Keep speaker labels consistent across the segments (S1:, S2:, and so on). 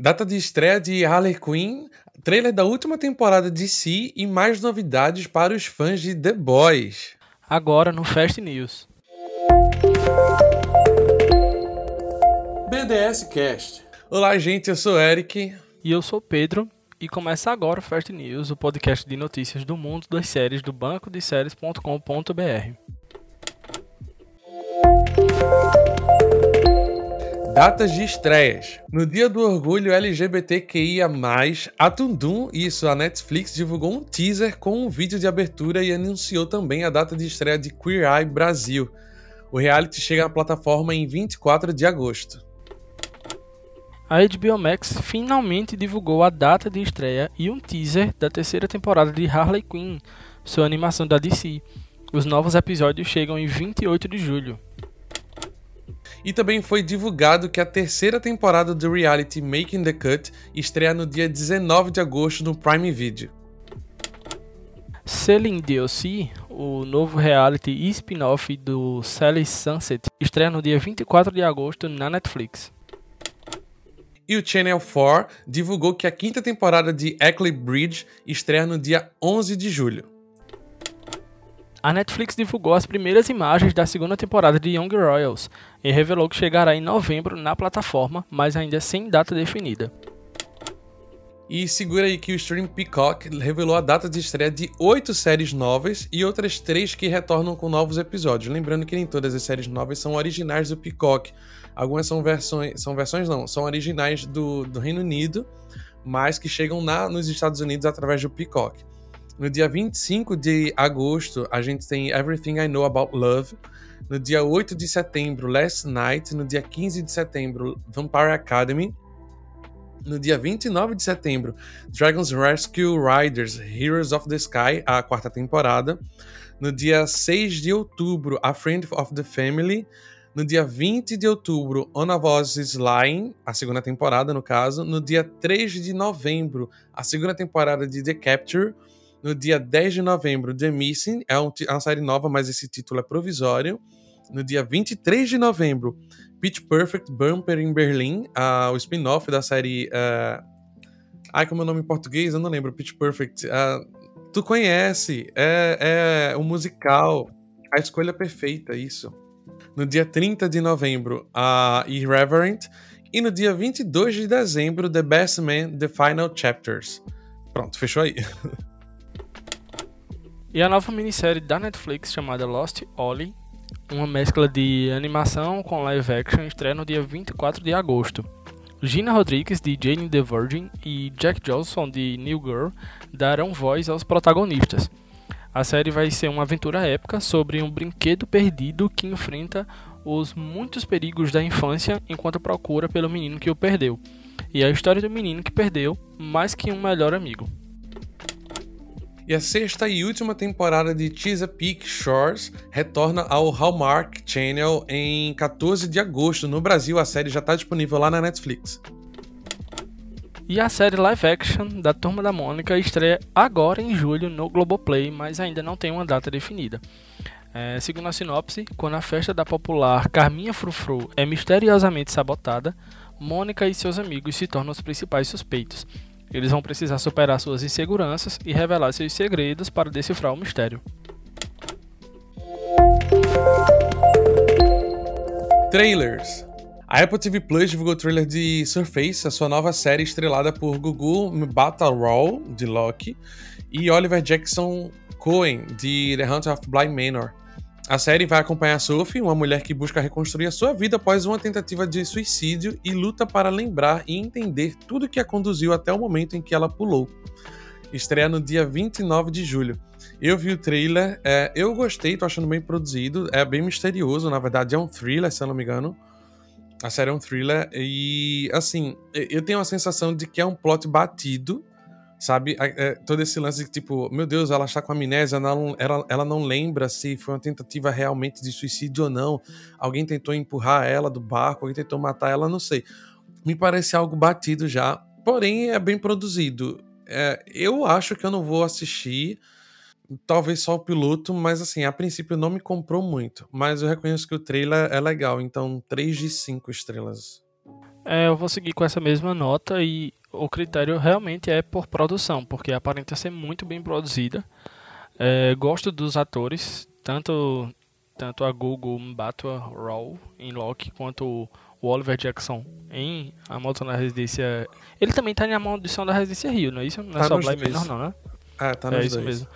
S1: Data de estreia de Harley Quinn, trailer da última temporada de Si e mais novidades para os fãs de The Boys.
S2: Agora no Fast News.
S1: BDS Cast. Olá, gente, eu sou Eric.
S2: E eu sou Pedro. E começa agora o Fast News, o podcast de notícias do mundo das séries do banco de séries.com.br.
S1: Datas de estreias. No dia do orgulho LGBTQIA+, a Tundum, isso, a Netflix, divulgou um teaser com um vídeo de abertura e anunciou também a data de estreia de Queer Eye Brasil. O reality chega na plataforma em 24 de agosto.
S2: A HBO Max finalmente divulgou a data de estreia e um teaser da terceira temporada de Harley Quinn, sua animação da DC. Os novos episódios chegam em 28 de julho.
S1: E também foi divulgado que a terceira temporada do reality Making the Cut estreia no dia 19 de agosto no Prime Video.
S2: Selling DLC, o novo reality e spin-off do Sally Sunset, estreia no dia 24 de agosto na Netflix.
S1: E o Channel 4 divulgou que a quinta temporada de Eckley Bridge estreia no dia 11 de julho.
S2: A Netflix divulgou as primeiras imagens da segunda temporada de Young Royals e revelou que chegará em novembro na plataforma, mas ainda sem data definida.
S1: E segura aí que o Stream Peacock revelou a data de estreia de oito séries novas e outras três que retornam com novos episódios. Lembrando que nem todas as séries novas são originais do Peacock. Algumas são versões, são versões não, são originais do, do Reino Unido, mas que chegam na, nos Estados Unidos através do Peacock. No dia 25 de agosto, a gente tem Everything I Know About Love. No dia 8 de setembro, Last Night. No dia 15 de setembro, Vampire Academy. No dia 29 de setembro, Dragon's Rescue Riders Heroes of the Sky, a quarta temporada. No dia 6 de outubro, A Friend of the Family. No dia 20 de outubro, On a Voice is Lying, a segunda temporada, no caso. No dia 3 de novembro, a segunda temporada de The Capture. No dia 10 de novembro, The Missing, é, é uma série nova, mas esse título é provisório. No dia 23 de novembro, Pitch Perfect Bumper in Berlin, uh, o spin-off da série. Uh... Ai, como é o nome em português? Eu não lembro. Pitch Perfect. Uh, tu conhece, é, é um musical. A escolha perfeita, isso. No dia 30 de novembro, a uh, Irreverent. E no dia 22 de dezembro, The Best Man, The Final Chapters. Pronto, fechou aí.
S2: E a nova minissérie da Netflix chamada Lost Ollie, uma mescla de animação com live action, estreia no dia 24 de agosto. Gina Rodrigues, de Jane the Virgin, e Jack Johnson, de New Girl, darão voz aos protagonistas. A série vai ser uma aventura épica sobre um brinquedo perdido que enfrenta os muitos perigos da infância enquanto procura pelo menino que o perdeu. E a história do menino que perdeu mais que um melhor amigo.
S1: E a sexta e última temporada de Chesapeake Shores retorna ao Hallmark Channel em 14 de agosto. No Brasil, a série já está disponível lá na Netflix.
S2: E a série live action da Turma da Mônica estreia agora em julho no Globoplay, mas ainda não tem uma data definida. É, segundo a sinopse, quando a festa da popular Carminha Frufru é misteriosamente sabotada, Mônica e seus amigos se tornam os principais suspeitos. Eles vão precisar superar suas inseguranças e revelar seus segredos para decifrar o mistério.
S1: Trailers. A Apple TV Plus divulgou o trailer de Surface, a sua nova série estrelada por Gugu Mbatha-Raw, de Loki, e Oliver Jackson Cohen, de The Hunt of Blind Manor. A série vai acompanhar Sophie, uma mulher que busca reconstruir a sua vida após uma tentativa de suicídio e luta para lembrar e entender tudo que a conduziu até o momento em que ela pulou. Estreia no dia 29 de julho. Eu vi o trailer, é, eu gostei, tô achando bem produzido, é bem misterioso, na verdade é um thriller, se eu não me engano. A série é um thriller e, assim, eu tenho a sensação de que é um plot batido, sabe? É, todo esse lance de tipo, meu Deus, ela está com amnésia, ela não, ela, ela não lembra se foi uma tentativa realmente de suicídio ou não. Alguém tentou empurrar ela do barco, alguém tentou matar ela, não sei. Me parece algo batido já, porém é bem produzido. É, eu acho que eu não vou assistir, talvez só o piloto, mas assim, a princípio não me comprou muito. Mas eu reconheço que o trailer é legal, então 3 de 5 estrelas.
S2: É, eu vou seguir com essa mesma nota e o critério realmente é por produção, porque aparenta ser muito bem produzida. É, gosto dos atores, tanto tanto a Google Mbatwa Raw em Loki quanto o Oliver Jackson em A Maldição da Residência. Ele também tá em A Maldição da Residência Rio, não é isso? Não é
S1: Tá
S2: só
S1: nos
S2: Black. Mirror, não, né?
S1: Ah, tá
S2: é isso
S1: dois.
S2: mesmo.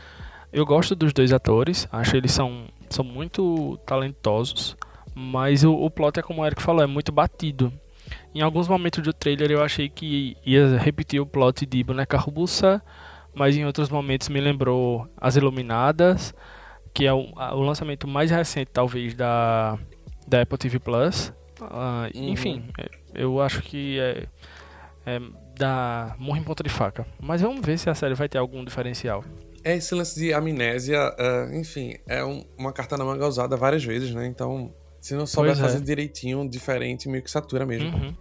S2: Eu gosto dos dois atores, acho eles são, são muito talentosos, mas o, o plot é como o Eric falou, é muito batido. Em alguns momentos do trailer eu achei que ia repetir o plot de Boneca Russa, mas em outros momentos me lembrou As Iluminadas, que é o, o lançamento mais recente talvez da, da Apple TV Plus. Ah,
S1: Uhum.
S2: Enfim, é, eu acho que é, é da morro em ponta de faca. Mas vamos ver se a série vai ter algum diferencial.
S1: É esse lance de amnésia, ah, enfim, é um- uma carta na manga usada várias vezes, né? Então, se não souber
S2: é.
S1: fazer direitinho, diferente, meio que satura mesmo.
S2: Uhum.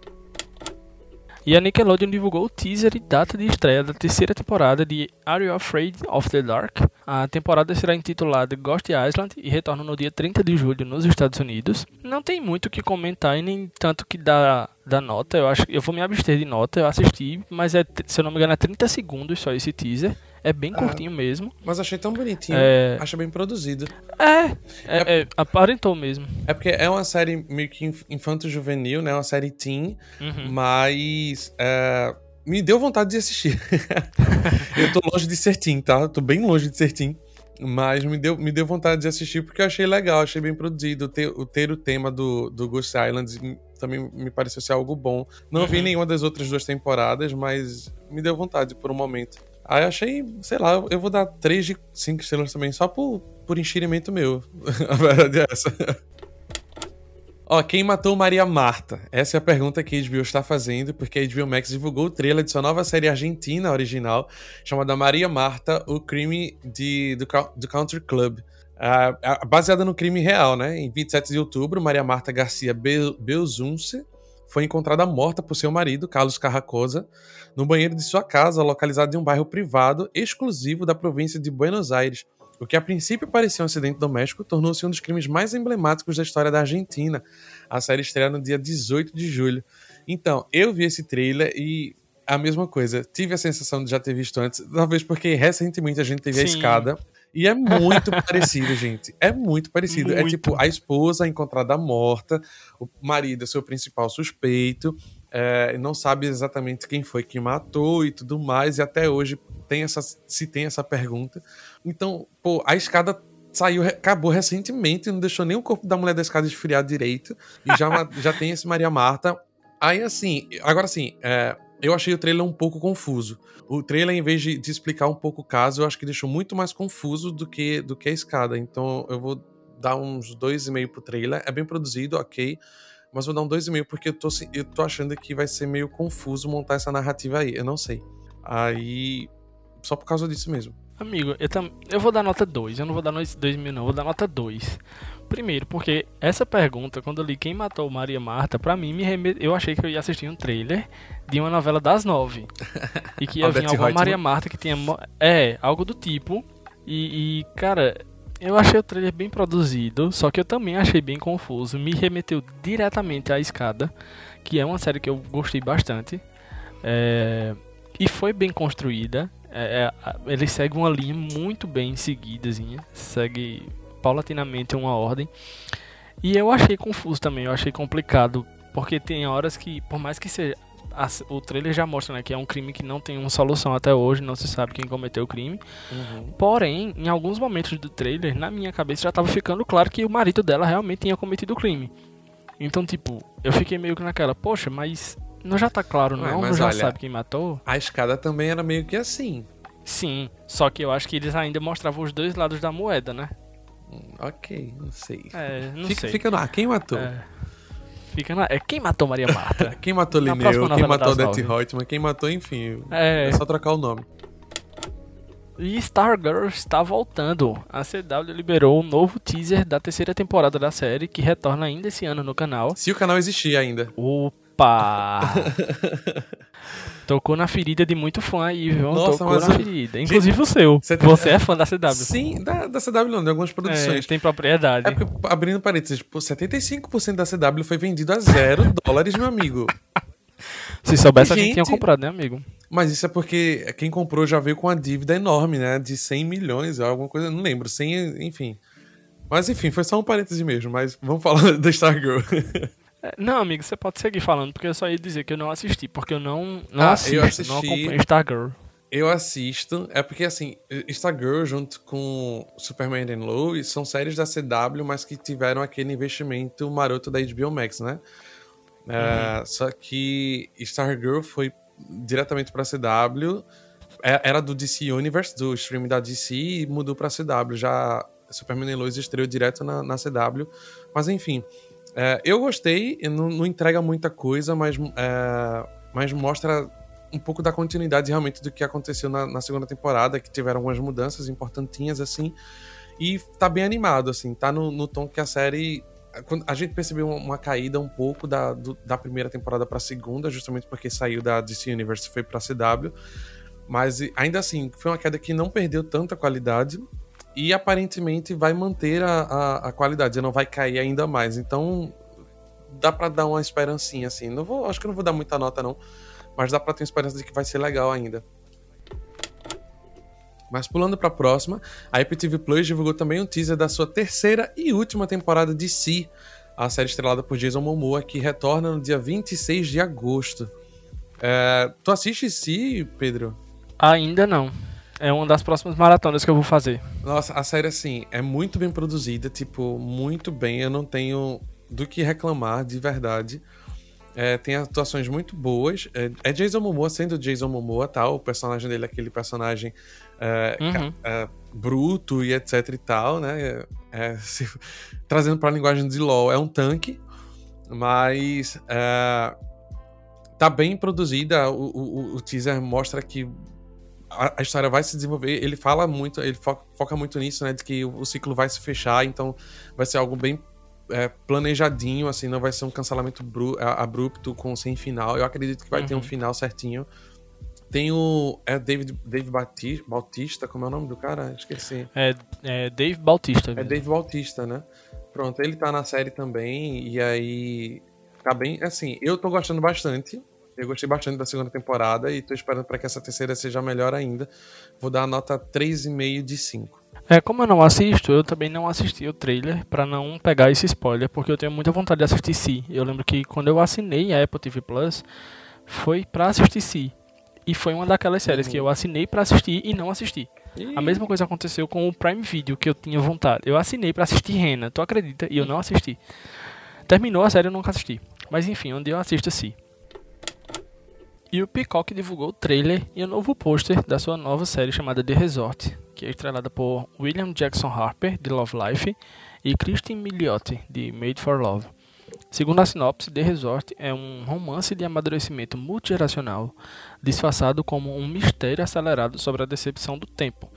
S2: E a Nickelodeon divulgou o teaser e data de estreia da terceira temporada de Are You Afraid of the Dark? A temporada será intitulada Ghost Island e retorna no dia 30 de julho nos Estados Unidos. Não tem muito o que comentar e nem tanto que dá, dá nota. Eu acho eu vou me abster de nota. Eu assisti, mas é, se eu não me engano é 30 segundos só esse teaser. É bem
S1: Ah.
S2: curtinho mesmo.
S1: Mas achei tão bonitinho,
S2: É.
S1: acho bem produzido.
S2: É, é, é, aparentou mesmo.
S1: É porque é uma série meio que inf- infanto-juvenil, né? Uma série teen,
S2: Uhum.
S1: mas é, me deu vontade de assistir. eu tô longe de ser teen, tá? Tô bem longe de ser teen. Mas me deu, me deu vontade de assistir porque eu achei legal, achei bem produzido. Ter, o ter o tema do, do Ghost Island também me pareceu ser algo bom. Não vi
S2: Uhum.
S1: nenhuma das outras duas temporadas, mas me deu vontade por um momento. Aí eu achei, sei lá, eu- vou dar 3 de 5 estrelas também, só por, por enxerimento meu. A verdade é essa. Ó, quem matou Maria Marta? Essa é a pergunta que a HBO está fazendo, porque a HBO Max divulgou o trailer de sua nova série argentina original, chamada Maria Marta, o crime de, do, do Country Club. Baseada no crime real, né? Em 27 de outubro, Maria Marta Garcia Be- Belzunce foi encontrada morta por seu marido, Carlos Carracosa, no banheiro de sua casa, localizado em um bairro privado exclusivo da província de Buenos Aires. O que a princípio parecia um acidente doméstico tornou-se um dos crimes mais emblemáticos da história da Argentina. A série estreia no dia 18 de julho. Então, eu vi esse trailer e a mesma coisa. Tive a sensação de já ter visto antes, talvez porque recentemente a gente teve a
S2: Sim.
S1: escada. E é muito parecido, gente. É muito parecido. É
S2: Muito.
S1: tipo a esposa encontrada morta, o marido é seu principal suspeito, é, não sabe exatamente quem foi que matou e tudo mais, e até hoje tem essa, se tem essa pergunta. Então, pô, a escada saiu, acabou recentemente, não deixou nem o corpo da mulher da escada esfriar direito, e já, já tem esse Maria Marta. Aí, assim, agora assim, é, eu achei o trailer um pouco confuso. O trailer, em vez de, de explicar um pouco o caso, eu acho que deixou muito mais confuso do que, do que a escada. Então, eu vou dar uns dois e meio pro trailer. É bem produzido, ok. Mas vou dar um dois e meio porque eu tô, eu tô achando que vai ser meio confuso montar essa narrativa aí. Eu não sei. Aí. Só por causa disso mesmo.
S2: Amigo, eu, tam... eu vou dar nota 2. Eu não vou dar 2 mil, não. Eu vou dar nota 2. Primeiro, porque essa pergunta, quando eu li quem matou Maria Marta, pra mim, me eu achei que eu ia assistir um trailer de uma novela das nove. E que ia vir alguma
S1: Reutemann.
S2: Maria Marta que tinha. É, algo do tipo. E, e, cara, eu achei o trailer bem produzido, só que eu também achei bem confuso. Me remeteu diretamente à Escada, que é uma série que eu gostei bastante. É, e foi bem construída. É, é, ele segue uma linha muito bem seguidazinha. Segue paulatinamente uma ordem. E eu achei confuso também, eu achei complicado. Porque tem horas que, por mais que seja. a- o trailer já mostra né, que é um crime que não tem uma solução até hoje, não se sabe quem cometeu o crime. Porém, em alguns momentos do trailer, na minha cabeça já tava ficando claro que o marido dela realmente tinha cometido o crime. Então, tipo, eu fiquei meio que naquela, poxa, mas não já tá claro não? Não já
S1: olha-
S2: sabe quem matou?
S1: A escada também era meio que assim.
S2: Sim, só que eu acho que eles ainda mostravam os dois lados da moeda, né?
S1: Ok, não sei.
S2: É, não
S1: fica,
S2: sei.
S1: fica no ar. Quem matou?
S2: É, fica na... É quem matou Maria Marta?
S1: Quem matou
S2: Na
S1: Linneu?
S2: próxima
S1: Quem matou
S2: nove.
S1: Reutemann? Quem matou, enfim.
S2: É.
S1: É só trocar o nome.
S2: E Stargirl está voltando. A CW liberou um novo teaser da terceira temporada da série, que retorna ainda esse ano no canal.
S1: Se o canal existir ainda.
S2: Opa! Tocou na ferida de muito fã aí, viu?
S1: Nossa,
S2: Tocou na ferida. Inclusive o seu.
S1: Você
S2: Você,
S1: tá-
S2: é fã da CW.
S1: Sim, da, da CW não, de algumas
S2: É,
S1: produções.
S2: tem propriedade.
S1: É porque, abrindo parênteses, tipo, 75% da CW foi vendido a zero dólares, meu amigo.
S2: Se soubesse, a gente tinha comprado, né, amigo?
S1: Mas isso é porque quem comprou já veio com uma dívida enorme, né? De 100 milhões, alguma coisa, não lembro. 100, enfim. Mas enfim, foi só um parêntese mesmo, mas vamos falar da Stargirl.
S2: É, não, amigo, você pode seguir falando, porque eu só ia dizer que eu não assisti, porque eu não, não ah, assisto, eu assisti, não acompanho Stargirl.
S1: Eu assisto, é porque assim, Stargirl junto com Superman and Lois são séries da CW, mas que tiveram aquele investimento maroto da HBO Max, né? É, uhum. É, só que Stargirl foi diretamente pra CW, é, era do DC Universe, do streaming da DC, e mudou pra CW. Já Superman and Lois estreou direto na, na CW, mas enfim... É, eu gostei, não, não, entrega muita coisa, mas, é, mas mostra um pouco da continuidade realmente do que aconteceu na, na, segunda temporada, que tiveram algumas mudanças importantinhas, assim. E tá bem animado, assim, tá no, no tom que a série. A gente percebeu uma caída um pouco da, do, da primeira temporada pra segunda, justamente porque saiu da DC Universe e foi pra CW. Mas ainda assim, foi uma queda que não perdeu tanta qualidade e aparentemente vai manter a, a, a qualidade, não vai cair ainda mais. Então dá para dar uma esperancinha assim. Não vou, acho que não vou dar muita nota não, mas dá para ter esperança de que vai ser legal ainda. Mas pulando para a próxima, a Apple Plus divulgou também um teaser da sua terceira e última temporada de Si, a série estrelada por Jason Momoa, que retorna no dia 26 de agosto. É, tu assiste Si, Pedro?
S2: Ainda não. É uma das próximas maratonas que eu vou fazer.
S1: Nossa, a série, assim, é muito bem produzida, tipo, muito bem. Eu não tenho do que reclamar, de verdade. É, tem atuações muito boas. É, é, Jason Momoa sendo Jason Momoa, tal. Tá? O personagem dele é aquele personagem é, uhum. é, bruto e etc e tal, né? É, se, trazendo pra linguagem de LoL, é um tanque, mas tá bem produzida. O, o, o teaser mostra que a, a, história vai se desenvolver. Ele fala muito, ele foca, foca, muito nisso, né? De que o, o, ciclo vai se fechar, então vai ser algo bem é, planejadinho, assim, não vai ser um cancelamento bru, abrupto com sem final. Eu acredito que vai uhum. ter um uhum. final certinho. Tem o. É David, Dave Bautista, Bautista, como é o nome do cara? Esqueci.
S2: É, é Dave Bautista.
S1: É Dave Bautista, né? Pronto, ele tá na série também, e aí. Tá bem. Assim, eu tô gostando bastante. Eu gostei bastante da segunda temporada e tô esperando para que essa terceira seja melhor ainda. Vou dar a nota 3,5 de 5.
S2: É, como eu não assisto, eu também não assisti o trailer para não pegar esse spoiler, porque eu tenho muita vontade de assistir Si. Eu lembro que quando eu assinei a Apple TV Plus, foi para assistir Si. E foi uma daquelas séries uhum. que eu assinei para assistir e não assisti. A mesma coisa aconteceu com o Prime Video, que eu tinha vontade. Eu assinei para assistir Rena, tu acredita? E eu não assisti. Terminou a série, eu nunca assisti. Mas enfim, onde eu assisto Si. E o Peacock divulgou o trailer e o novo pôster da sua nova série chamada The Resort, que é estrelada por William Jackson Harper, de Love Life, e Christine Milioti, de Made for Love. Segundo a sinopse, The Resort é um romance de amadurecimento multigeracional, disfarçado como um mistério acelerado sobre a decepção do tempo.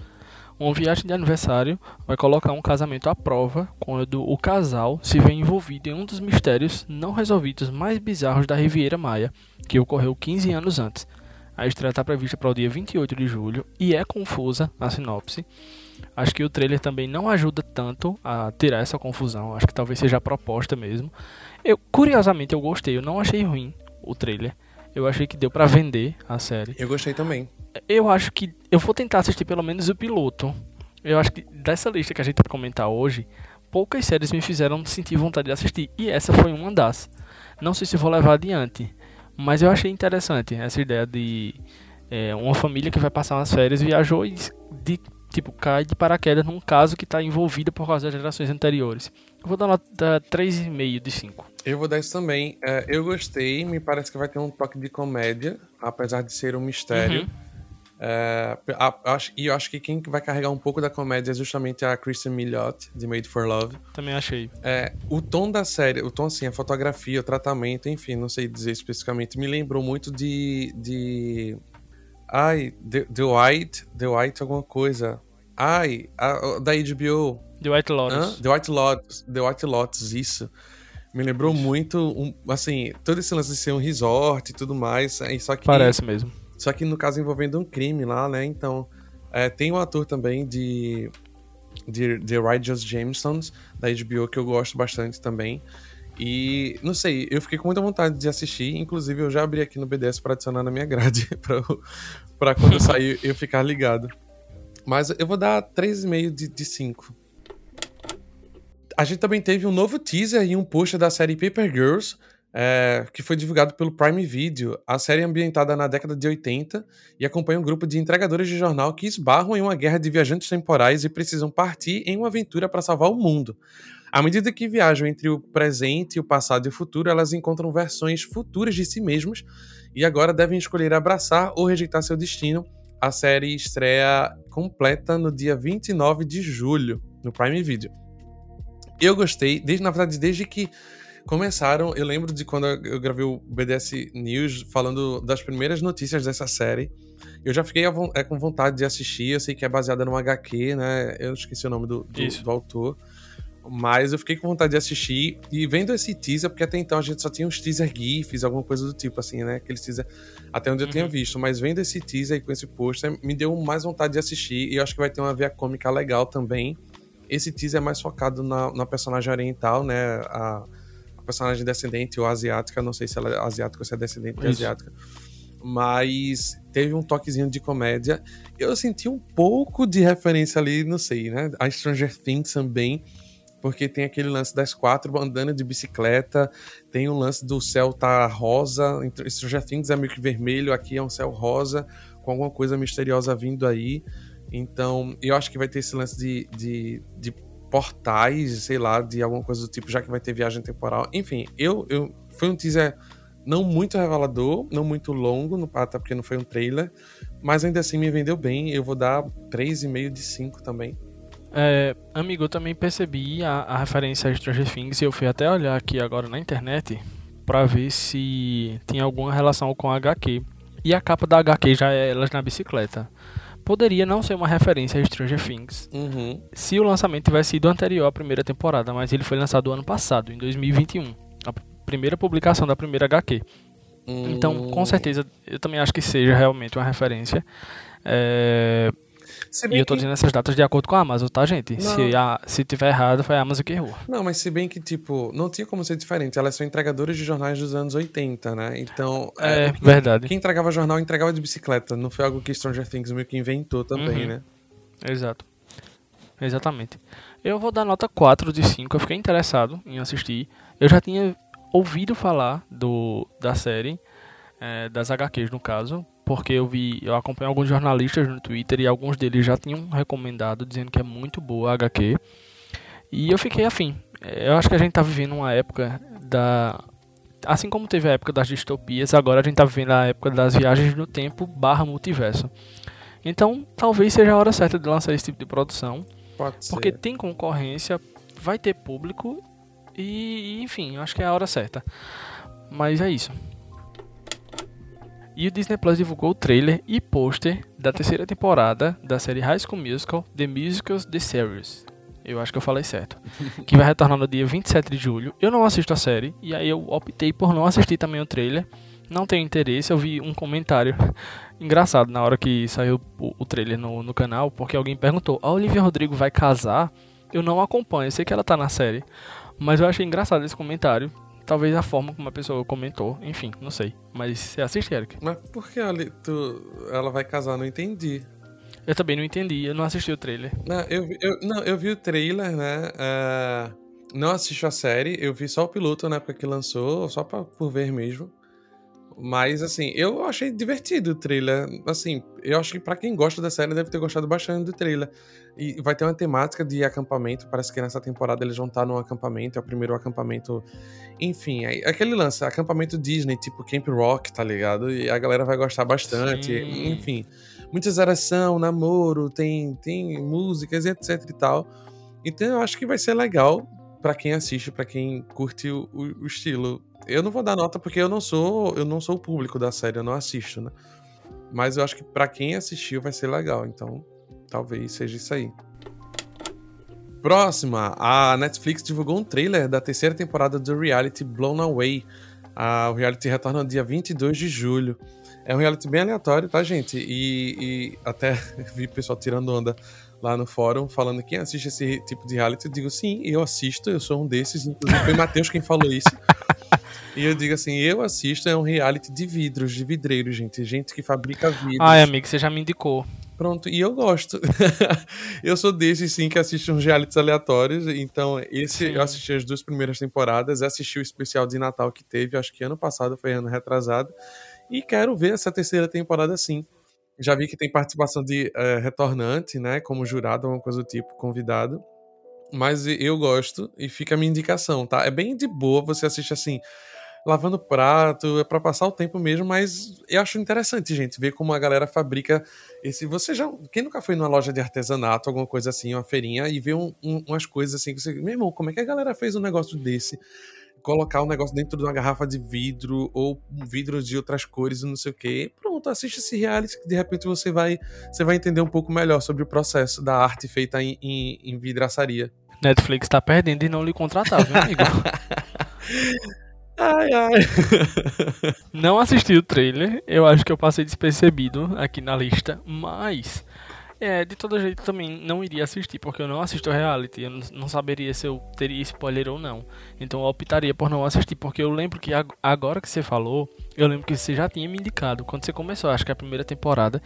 S2: Uma viagem de aniversário vai colocar um casamento à prova quando o casal se vê envolvido em um dos mistérios não resolvidos mais bizarros da Riviera Maia, que ocorreu 15 anos antes. A estreia está prevista para o dia 28 de julho e é confusa a sinopse. Acho que o trailer também não ajuda tanto a tirar essa confusão. Acho que talvez seja a proposta mesmo. Eu, curiosamente, eu gostei. Eu não achei ruim o trailer. Eu achei que deu para vender a série.
S1: Eu gostei também.
S2: Eu acho que eu vou tentar assistir pelo menos o piloto. Eu acho que dessa lista que a gente vai comentar hoje, poucas séries me fizeram sentir vontade de assistir e essa foi uma das. Não sei se vou levar adiante, mas eu achei interessante essa ideia de é, uma família que vai passar umas férias viajou e de, tipo, cai de paraquedas num caso que está envolvida por causa das gerações anteriores. Eu vou dar nota 3,5 de 5.
S1: Eu vou dar isso também. É, eu gostei, me parece que vai ter um toque de comédia, apesar de ser um mistério. Uhum. É, acho, e eu acho que quem vai carregar um pouco da comédia é justamente a Kristen Miliot, de Made for Love.
S2: Também achei.
S1: É, o tom da série, o tom assim, a fotografia, o tratamento, enfim, não sei dizer especificamente, me lembrou muito de. de ai, The, The White, The White alguma coisa. Ai, a, da HBO.
S2: The White Lotus. Hã?
S1: The White Lotus, The White Lotus, isso. Me lembrou muito, um, assim, todo esse lance de ser um resort e tudo mais, só que...
S2: Parece mesmo
S1: só que no caso envolvendo um crime lá, né? Então, é, tem um ator também de, de The Righteous Jamesons, da HBO, que eu gosto bastante também. E não sei, eu fiquei com muita vontade de assistir. Inclusive, eu já abri aqui no BDS para adicionar na minha grade, pra quando eu sair eu ficar ligado. Mas eu vou dar 3,5 de, de 5. A gente também teve um novo teaser e um post da série Paper Girls, é, que foi divulgado pelo Prime Video. A série é ambientada na década de 80 e acompanha um grupo de entregadores de jornal que esbarram em uma guerra de viajantes temporais e precisam partir em uma aventura para salvar o mundo. À medida que viajam entre o presente, o passado e o futuro, elas encontram versões futuras de si mesmas e agora devem escolher abraçar ou rejeitar seu destino. A série estreia completa no dia 29 de julho no Prime Video. Eu gostei, desde, na verdade, desde que começaram. Eu lembro de quando eu gravei o BDS News falando das primeiras notícias dessa série. Eu já fiquei é, com vontade de assistir. Eu sei que é baseada num HQ, né? Eu esqueci o nome do, do, do autor. Mas eu fiquei com vontade de assistir e vendo esse teaser, porque até então a gente só tinha uns teaser GIFs, alguma coisa do tipo, assim, né? Aqueles teaser até onde eu tinha uhum. visto. Mas vendo esse teaser com esse pôster, me deu mais vontade de assistir. E eu acho que vai ter uma via cômica legal também. Esse teaser é mais focado na, na personagem oriental, né? A, personagem descendente ou asiática, não sei se ela é asiática ou se é descendente de asiática. Mas teve um toquezinho de comédia. Eu senti um pouco de referência ali, não sei, né? A Stranger Things também porque tem aquele lance das quatro andando de bicicleta, tem o lance do céu tá rosa, Stranger Things é meio que vermelho, aqui é um céu rosa, com alguma coisa misteriosa vindo aí. Então, eu acho que vai ter esse lance de, de, de portais, sei lá, de alguma coisa do tipo, já que vai ter viagem temporal. Enfim, eu, eu foi um teaser não muito revelador, não muito longo, até porque não foi um trailer, mas ainda assim me vendeu bem. Eu vou dar 3,5 de 5 também.
S2: É, amigo, eu também percebi a, a referência a Stranger Things e eu fui até olhar aqui agora na internet para ver se tinha alguma relação com a HQ. E a capa da HQ já é elas na bicicleta poderia não ser uma referência a Stranger Things
S1: uhum.
S2: se o lançamento tivesse sido anterior à primeira temporada, mas ele foi lançado ano passado, em 2021. A primeira publicação da primeira HQ. Uhum. Então, com hum. certeza, eu também acho que seja realmente uma referência. É, e eu tô que... dizendo essas datas de acordo com a Amazon, tá, gente? Se, a, se tiver errado, foi a Amazon que errou.
S1: Não, mas se bem que, tipo, não tinha como ser diferente. Elas são entregadoras de jornais dos anos 80, né? Então.
S2: É, é verdade.
S1: Quem entregava jornal entregava de bicicleta. Não foi algo que Stranger Things meio que inventou também, uhum. né?
S2: Exato. Exatamente. Eu vou dar nota 4 de 5. Eu fiquei interessado em assistir. Eu já tinha ouvido falar do, da série, é, das HQs no caso, porque eu vi, eu acompanho alguns jornalistas no Twitter e alguns deles já tinham recomendado, dizendo que é muito boa a HQ. E eu fiquei afim. Eu acho que a gente tá vivendo uma época da. Assim como teve a época das distopias, agora a gente tá vivendo a época das viagens no tempo barra multiverso. Então, talvez seja a hora certa de lançar esse tipo de produção.
S1: Pode
S2: porque
S1: ser.
S2: tem concorrência, vai ter público e, enfim, eu acho que é a hora certa. Mas é isso. E o Disney Plus divulgou o trailer e pôster da terceira temporada da série High School Musical The Musicals The Series. Eu acho que eu falei certo. que vai retornar no dia 27 de julho. Eu não assisto a série, e aí eu optei por não assistir também o trailer. Não tenho interesse, eu vi um comentário engraçado na hora que saiu o, o trailer no, no canal, porque alguém perguntou: a Olivia Rodrigo vai casar? Eu não acompanho, eu sei que ela tá na série. Mas eu achei engraçado esse comentário. Talvez a forma como a pessoa comentou, enfim, não sei. Mas você assiste, Eric?
S1: Mas por que ali, tu, ela vai casar? Não entendi.
S2: Eu também não entendi, eu não assisti o trailer.
S1: Não, eu, eu, não, eu vi o trailer, né? Uh, não assisti a série, eu vi só o piloto na época que lançou, só pra, por ver mesmo. Mas, assim, eu achei divertido o trailer. Assim, eu acho que para quem gosta da série deve ter gostado bastante do trailer. E vai ter uma temática de acampamento. Parece que nessa temporada eles vão estar num acampamento. É o primeiro acampamento. Enfim, é aquele lance, acampamento Disney, tipo Camp Rock, tá ligado? E a galera vai gostar bastante. Sim. Enfim, muita zeração, namoro, tem, tem músicas etc e tal. Então eu acho que vai ser legal para quem assiste, para quem curte o, o, o estilo eu não vou dar nota porque eu não sou, eu não sou o público da série, eu não assisto, né? Mas eu acho que para quem assistiu vai ser legal, então talvez seja isso aí. Próxima, a Netflix divulgou um trailer da terceira temporada do reality Blown Away. o reality retorna no dia 22 de julho. É um reality bem aleatório, tá, gente? E, e até vi pessoal tirando onda lá no fórum falando quem assiste esse tipo de reality. Eu digo, sim, eu assisto, eu sou um desses. Inclusive, foi o Matheus quem falou isso. E eu digo assim, eu assisto, é um reality de vidros, de vidreiros, gente. Gente que fabrica vidros.
S2: Ai, amigo, você já me indicou.
S1: Pronto, e eu gosto. eu sou desses, sim, que assiste uns realities aleatórios. Então, esse sim. eu assisti as duas primeiras temporadas, assisti o especial de Natal que teve, acho que ano passado, foi ano retrasado. E quero ver essa terceira temporada sim. Já vi que tem participação de é, retornante, né? Como jurado, alguma coisa do tipo, convidado. Mas eu gosto e fica a minha indicação, tá? É bem de boa, você assiste assim lavando prato, é para passar o tempo mesmo, mas eu acho interessante, gente, ver como a galera fabrica esse. Você já. Quem nunca foi numa loja de artesanato, alguma coisa assim, uma feirinha, e vê um, um, umas coisas assim que você. Meu irmão, como é que a galera fez um negócio desse? Colocar um negócio dentro de uma garrafa de vidro ou vidro de outras cores e não sei o que. Pronto, assiste esse reality que de repente você vai, você vai entender um pouco melhor sobre o processo da arte feita em, em, em vidraçaria.
S2: Netflix tá perdendo e não lhe contratar, viu, amigo?
S1: Ai, ai.
S2: Não assisti o trailer, eu acho que eu passei despercebido aqui na lista, mas é, de todo jeito também não iria assistir, porque eu não assisto reality, eu não saberia se eu teria spoiler ou não. Então eu optaria por não assistir, porque eu lembro que agora que você falou, eu lembro que você já tinha me indicado, quando você começou, acho que a primeira temporada,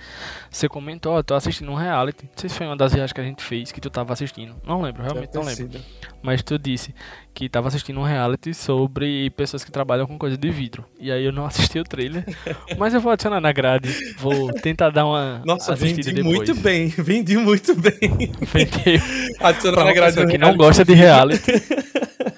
S2: você comentou, eu tô assistindo um reality, não sei se foi uma das viagens que a gente fez, que tu tava assistindo, não lembro, realmente não lembro. Mas tu disse que tava assistindo um reality sobre pessoas que trabalham com coisa de vidro. E aí eu não assisti o trailer, mas eu vou adicionar na grade. Vou tentar dar uma
S1: Nossa, vendi depois. muito bem, vendi muito bem.
S2: Vendi.
S1: Adicionar na grade.
S2: que não gosta de reality.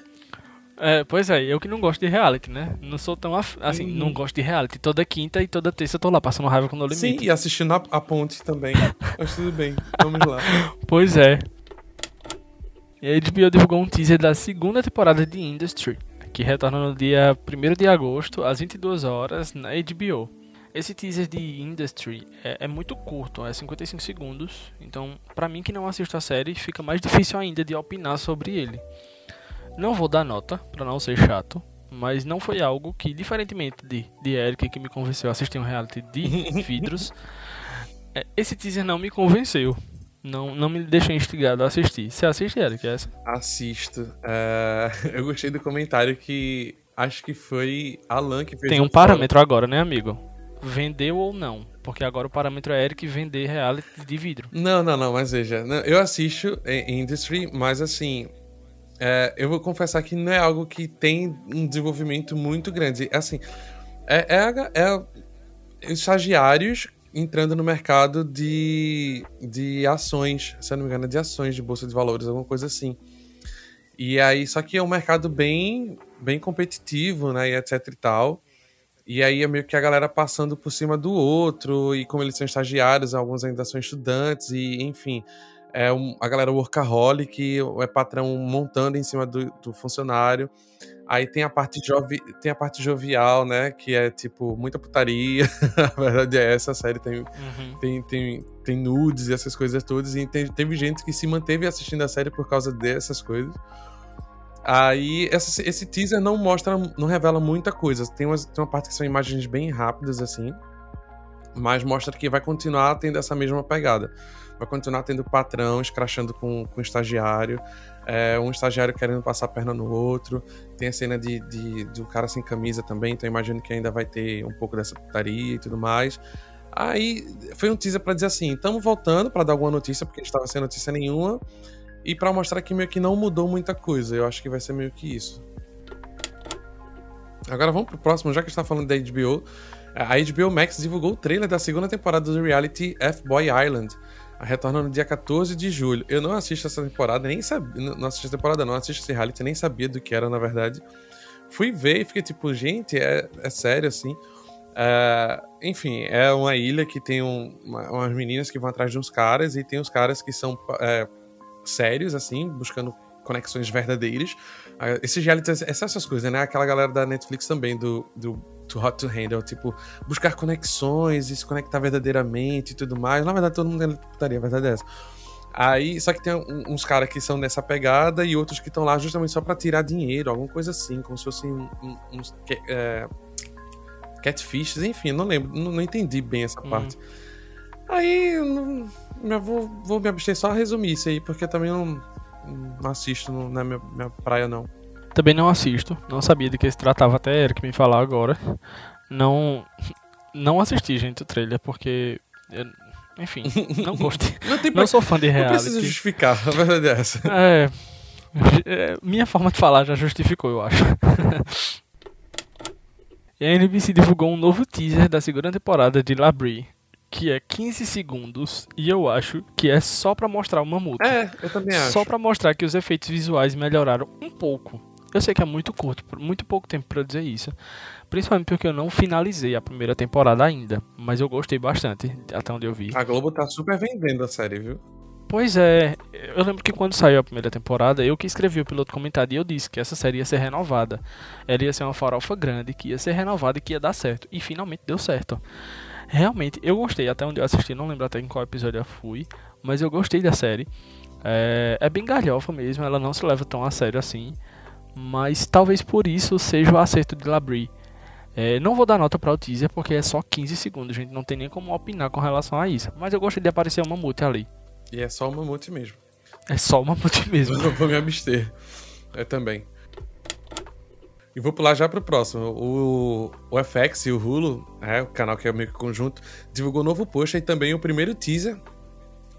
S2: É, pois é, eu que não gosto de reality, né? Não sou tão af... assim, hum. não gosto de reality. Toda quinta e toda terça eu tô lá passando raiva com o limite.
S1: Sim, e assistindo a, a ponte também. Mas tudo bem, vamos lá.
S2: Pois é. E a HBO divulgou um teaser da segunda temporada de Industry, que retorna no dia 1 de agosto, às 22 horas, na HBO. Esse teaser de Industry é, é, muito curto, é 55 segundos, então para mim que não assisto a série, fica mais difícil ainda de opinar sobre ele. Não vou dar nota, para não ser chato, mas não foi algo que, diferentemente de, de Eric, que me convenceu a assistir um reality de vidros, é, esse teaser não me convenceu. Não, não me deixa instigado a assistir. Você assiste, Eric, essa?
S1: Assisto. É, eu gostei do comentário que acho que foi Alan que fez.
S2: Tem um parâmetro agora, né, amigo? Vendeu ou não? Porque agora o parâmetro é Eric vender reality de vidro.
S1: Não, não, não, mas veja. Eu assisto em Industry, mas assim. É, eu vou confessar que não é algo que tem um desenvolvimento muito grande. Assim, é, é, é estagiários entrando no mercado de, de ações, se eu não me engano, de ações de bolsa de valores, alguma coisa assim. E aí, só que é um mercado bem, bem competitivo, né, e etc e tal. E aí é meio que a galera passando por cima do outro, e como eles são estagiários, alguns ainda são estudantes, e enfim, é um, a galera workaholic, é patrão montando em cima do, do funcionário. Aí tem a parte jovi tem a parte jovial, né? Que é tipo muita putaria. a verdade é essa, a série tem, uhum. tem, tem, tem nudes e essas coisas todas. E tem, teve gente que se manteve assistindo a série por causa dessas coisas. Aí essa, esse teaser não mostra, não revela muita coisa. Tem, umas, tem uma parte que são imagens bem rápidas, assim. Mas mostra que vai continuar tendo essa mesma pegada. Vai continuar tendo patrão escrachando com, com estagiário é, um estagiário querendo passar a perna no outro, tem a cena de, de, de um cara sem camisa também, então imagino que ainda vai ter um pouco dessa putaria e tudo mais. Aí foi um teaser para dizer assim: estamos voltando para dar alguma notícia, porque estava sem notícia nenhuma, e para mostrar que meio que não mudou muita coisa. Eu acho que vai ser meio que isso. Agora vamos pro próximo, já que a gente tá falando da HBO. A HBO Max divulgou o trailer da segunda temporada do reality F-Boy Island retorna no dia 14 de julho. Eu não assisto essa temporada, nem sabia. Não assisto essa temporada, não assisto esse reality, nem sabia do que era, na verdade. Fui ver e fiquei tipo, gente, é, é sério assim. É, enfim, é uma ilha que tem um, uma, umas meninas que vão atrás de uns caras e tem os caras que são é, sérios, assim, buscando conexões verdadeiras. Uh, esses realities, essas coisas, né? Aquela galera da Netflix também, do, do Too Hot to Handle, tipo, buscar conexões e se conectar verdadeiramente e tudo mais. Na verdade, todo mundo é putaria, a verdade é essa. Aí, só que tem uns caras que são nessa pegada e outros que estão lá justamente só para tirar dinheiro, alguma coisa assim, como se fossem uns é, catfishes, enfim, não lembro, não, não, entendi bem essa uhum. parte. Aí, não, eu vou, vou me abster só a resumir isso aí, porque também não, não assisto, não é minha, minha praia não.
S2: Também não assisto, não sabia de que se tratava até Eric me falar agora. Não não assisti, gente, o trailer, porque eu, enfim, não gostei. não, tem não sou fã de reality.
S1: Não precisa justificar, a verdade é essa.
S2: É, é minha forma de falar já justificou, eu acho. e a NBC divulgou um novo teaser da segunda temporada de Labrie, que é 15 segundos, e eu acho que é só para mostrar o mamute.
S1: É, eu também acho.
S2: Só para mostrar que os efeitos visuais melhoraram um pouco. Eu sei que é muito curto, muito pouco tempo para dizer isso. Principalmente porque eu não finalizei a primeira temporada ainda. Mas eu gostei bastante, até onde eu vi.
S1: A Globo tá super vendendo a série, viu?
S2: Pois é, eu lembro que quando saiu a primeira temporada, eu que escrevi o piloto comentário e eu disse que essa série ia ser renovada. Ela ia ser uma farofa grande, que ia ser renovada e que ia dar certo. E finalmente deu certo. Realmente, eu gostei, até onde eu assisti, não lembro até em qual episódio eu fui, mas eu gostei da série. É, é bem galhofa mesmo, ela não se leva tão a sério assim mas talvez por isso seja o acerto de Labrie. É, não vou dar nota para o teaser porque é só 15 segundos, gente. Não tem nem como opinar com relação a isso. Mas eu gostei de aparecer uma mamute ali.
S1: E é só uma mamute mesmo.
S2: É só uma mamute mesmo.
S1: Eu vou me abster. Eu também. E vou pular já pro próximo. O, o FX e o Hulu, é, o canal que é meio que conjunto, divulgou um novo post e também o primeiro teaser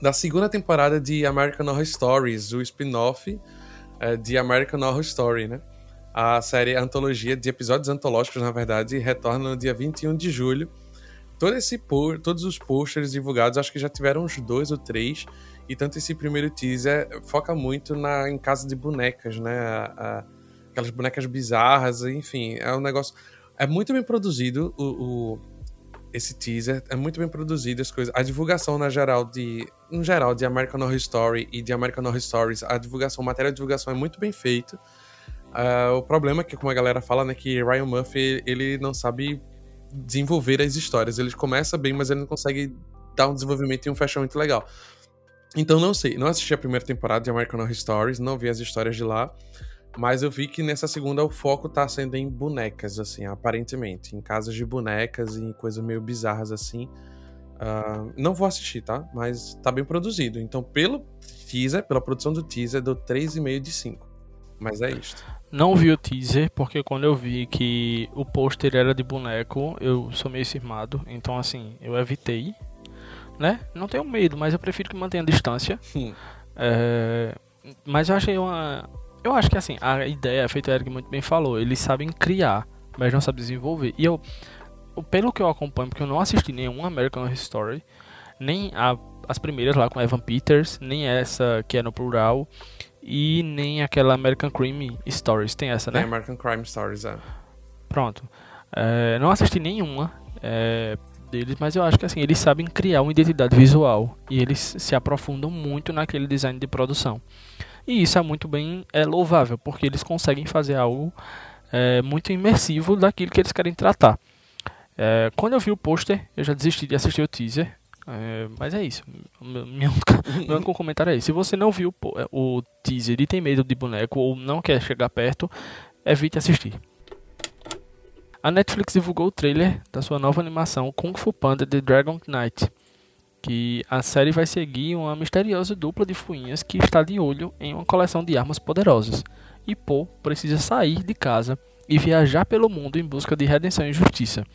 S1: da segunda temporada de American Horror Stories, o spin-off é, de American Horror Story, né? A série antologia de episódios antológicos, na verdade, retorna no dia 21 de julho. Todo esse todos os posters divulgados, acho que já tiveram uns dois ou três, e tanto esse primeiro teaser foca muito na, em casa de bonecas, né? A, a, aquelas bonecas bizarras, enfim, é um negócio. É muito bem produzido o, o esse teaser é muito bem produzido, as coisas. A divulgação na geral de. No geral, de American Horror Story e de American Horror Stories, a divulgação, a matéria de divulgação é muito bem feita. Uh, o problema é que, como a galera fala, né, que Ryan Murphy ele não sabe desenvolver as histórias. Ele começa bem, mas ele não consegue dar um desenvolvimento e um fechamento legal. Então não sei, não assisti a primeira temporada de American Horror Stories, não vi as histórias de lá. Mas eu vi que nessa segunda o foco tá sendo em bonecas, assim, aparentemente. Em casas de bonecas e em coisas meio bizarras, assim. Uh, não vou assistir, tá? Mas tá bem produzido. Então, pelo teaser, pela produção do teaser, deu 3,5 de 5. Mas é isto.
S2: Não vi o teaser, porque quando eu vi que o pôster era de boneco, eu sou meio cismado. Então, assim, eu evitei. Né? Não tenho medo, mas eu prefiro que mantenha a distância. Hum. É... Mas eu achei uma, eu acho que assim, a ideia, feito o Eric muito bem falou, eles sabem criar, mas não sabem desenvolver. E eu, pelo que eu acompanho, porque eu não assisti nenhum American Horror Story, nem a, as primeiras lá com Evan Peters, nem essa que é no plural, e nem aquela American Crime Stories. Tem essa, né?
S1: Tem American Crime Stories, é.
S2: Pronto. É, não assisti nenhuma é, deles, mas eu acho que assim, eles sabem criar uma identidade visual e eles se aprofundam muito naquele design de produção. E isso é muito bem é, louvável, porque eles conseguem fazer algo é, muito imersivo daquilo que eles querem tratar. É, quando eu vi o pôster, eu já desisti de assistir o teaser. É, mas é isso. Meu, meu, meu único comentário é esse. Se você não viu é, o teaser e tem medo de boneco ou não quer chegar perto, evite assistir. A Netflix divulgou o trailer da sua nova animação Kung Fu Panda The Dragon Knight que a série vai seguir uma misteriosa dupla de fuinhas que está de olho em uma coleção de armas poderosas. E Po precisa sair de casa e viajar pelo mundo em busca de redenção e justiça.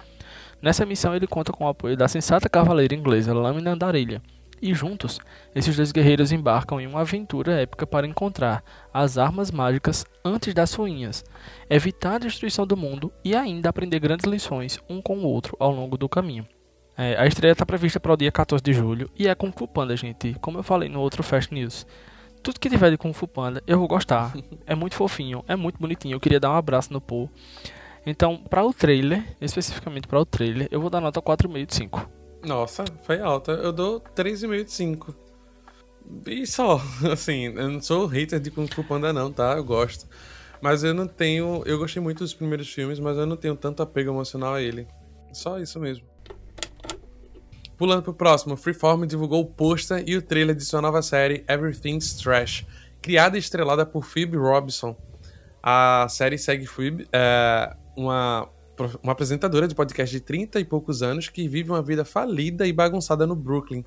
S2: Nessa missão ele conta com o apoio da sensata cavaleira inglesa Lâmina Andarilha, e juntos, esses dois guerreiros embarcam em uma aventura épica para encontrar as armas mágicas antes das fuinhas, evitar a destruição do mundo e ainda aprender grandes lições um com o outro ao longo do caminho. É, a estreia está prevista para o dia 14 de julho e é Kung Fu Panda, gente. Como eu falei no outro Fast News. Tudo que tiver de Kung Fu Panda, eu vou gostar. é muito fofinho, é muito bonitinho. Eu queria dar um abraço no Po. Então, para o trailer, especificamente para o trailer, eu vou dar nota 4,5 de 5.
S1: Nossa, foi alta. Eu dou 3,5 de 5. E só, assim, eu não sou hater de Kung Fu Panda não, tá? Eu gosto. Mas eu não tenho... Eu gostei muito dos primeiros filmes, mas eu não tenho tanto apego emocional a ele. Só isso mesmo. Pulando pro próximo, Freeform divulgou o pôster e o trailer de sua nova série Everything's Trash, criada e estrelada por Phoebe Robinson. A série segue Phoebe, é, uma, uma apresentadora de podcast de 30 e poucos anos que vive uma vida falida e bagunçada no Brooklyn,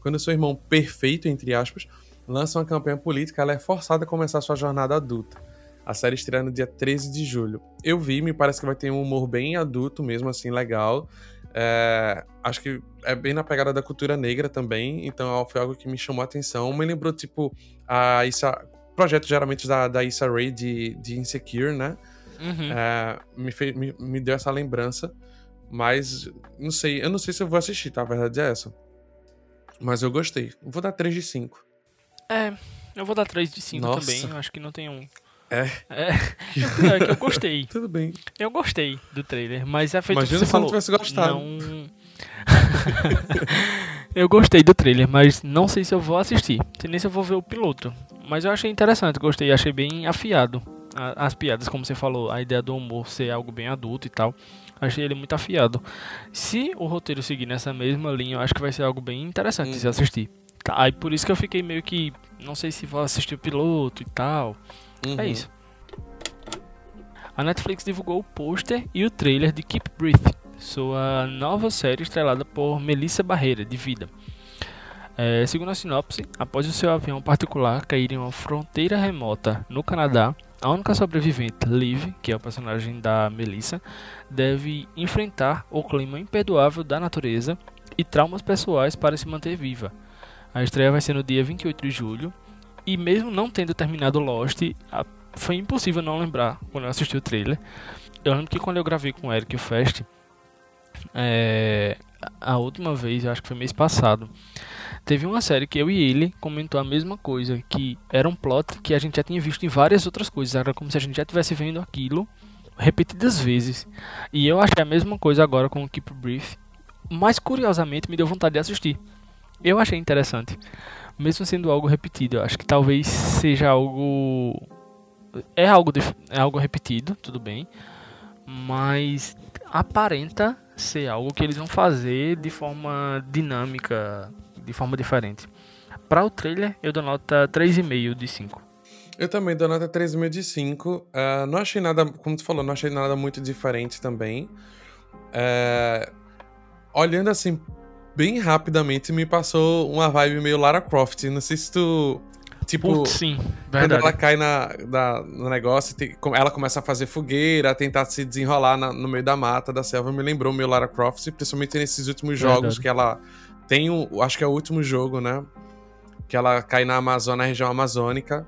S1: quando seu irmão perfeito, entre aspas, lança uma campanha política, ela é forçada a começar sua jornada adulta. A série estreia no dia 13 de julho. Eu vi, me parece que vai ter um humor bem adulto mesmo, assim, legal. É, acho que é bem na pegada da cultura negra também, então foi algo que me chamou a atenção. Me lembrou, tipo, a Issa, projeto geralmente da, da Issa Rae de, de Insecure, né? Uhum. É, me, fez, me, me deu essa lembrança, mas não sei, eu não sei se eu vou assistir, tá? A verdade é essa. Mas eu gostei. Vou dar 3 de 5.
S2: É, eu vou dar 3 de 5 Nossa. também. Eu acho que não tem um.
S1: É.
S2: É, é que eu gostei.
S1: Tudo bem.
S2: Eu gostei do trailer, mas é feito
S1: Imagina
S2: que você
S1: se
S2: falou.
S1: não tivesse gostado.
S2: Não... eu gostei do trailer, mas não sei se eu vou assistir. Nem se eu vou ver o piloto. Mas eu achei interessante, gostei, achei bem afiado. As piadas, como você falou, a ideia do humor ser algo bem adulto e tal. Achei ele muito afiado. Se o roteiro seguir nessa mesma linha, eu acho que vai ser algo bem interessante hum. de assistir. Tá, aí por isso que eu fiquei meio que. Não sei se vou assistir o piloto e tal. É uhum. É isso. A Netflix divulgou o pôster e o trailer de Keep Breathing, sua nova série estrelada por Melissa Barreira, de Vida. É, segundo a sinopse, após o seu avião particular cair em uma fronteira remota no Canadá, a única sobrevivente, Liv, que é o personagem da Melissa, deve enfrentar o clima imperdoável da natureza e traumas pessoais para se manter viva. A estreia vai ser no dia 28 de julho e mesmo não tendo terminado Lost, foi impossível não lembrar quando eu assisti o trailer. Eu lembro que quando eu gravei com o Eric o Fest, é, a última vez, acho que foi mês passado, teve uma série que eu e ele comentou a mesma coisa, que era um plot que a gente já tinha visto em várias outras coisas, era como se a gente já estivesse vendo aquilo repetidas vezes. E eu achei a mesma coisa agora com o Keep Brief, mas curiosamente me deu vontade de assistir. Eu achei interessante mesmo sendo algo repetido. Eu acho que talvez seja algo. É algo, é algo repetido, tudo bem. Mas aparenta ser algo que eles vão fazer de forma dinâmica, de forma diferente. Para o trailer, eu dou nota 3,5 de 5.
S1: Eu também dou nota 3,5 de 5. Uh, ah, não achei nada, como tu falou, não achei nada muito diferente também. Uh, olhando assim bem rapidamente me passou uma vibe meio Lara Croft. Não sei se tu. Tipo,
S2: Putz, sim, verdade.
S1: quando ela cai na, na no negócio, ela começa a fazer fogueira, a tentar se desenrolar na, no meio da mata, da selva, me lembrou meio Lara Croft, principalmente nesses últimos jogos verdade. que ela tem, um, acho que é o último jogo, né? Que ela cai na Amazônia, na região amazônica.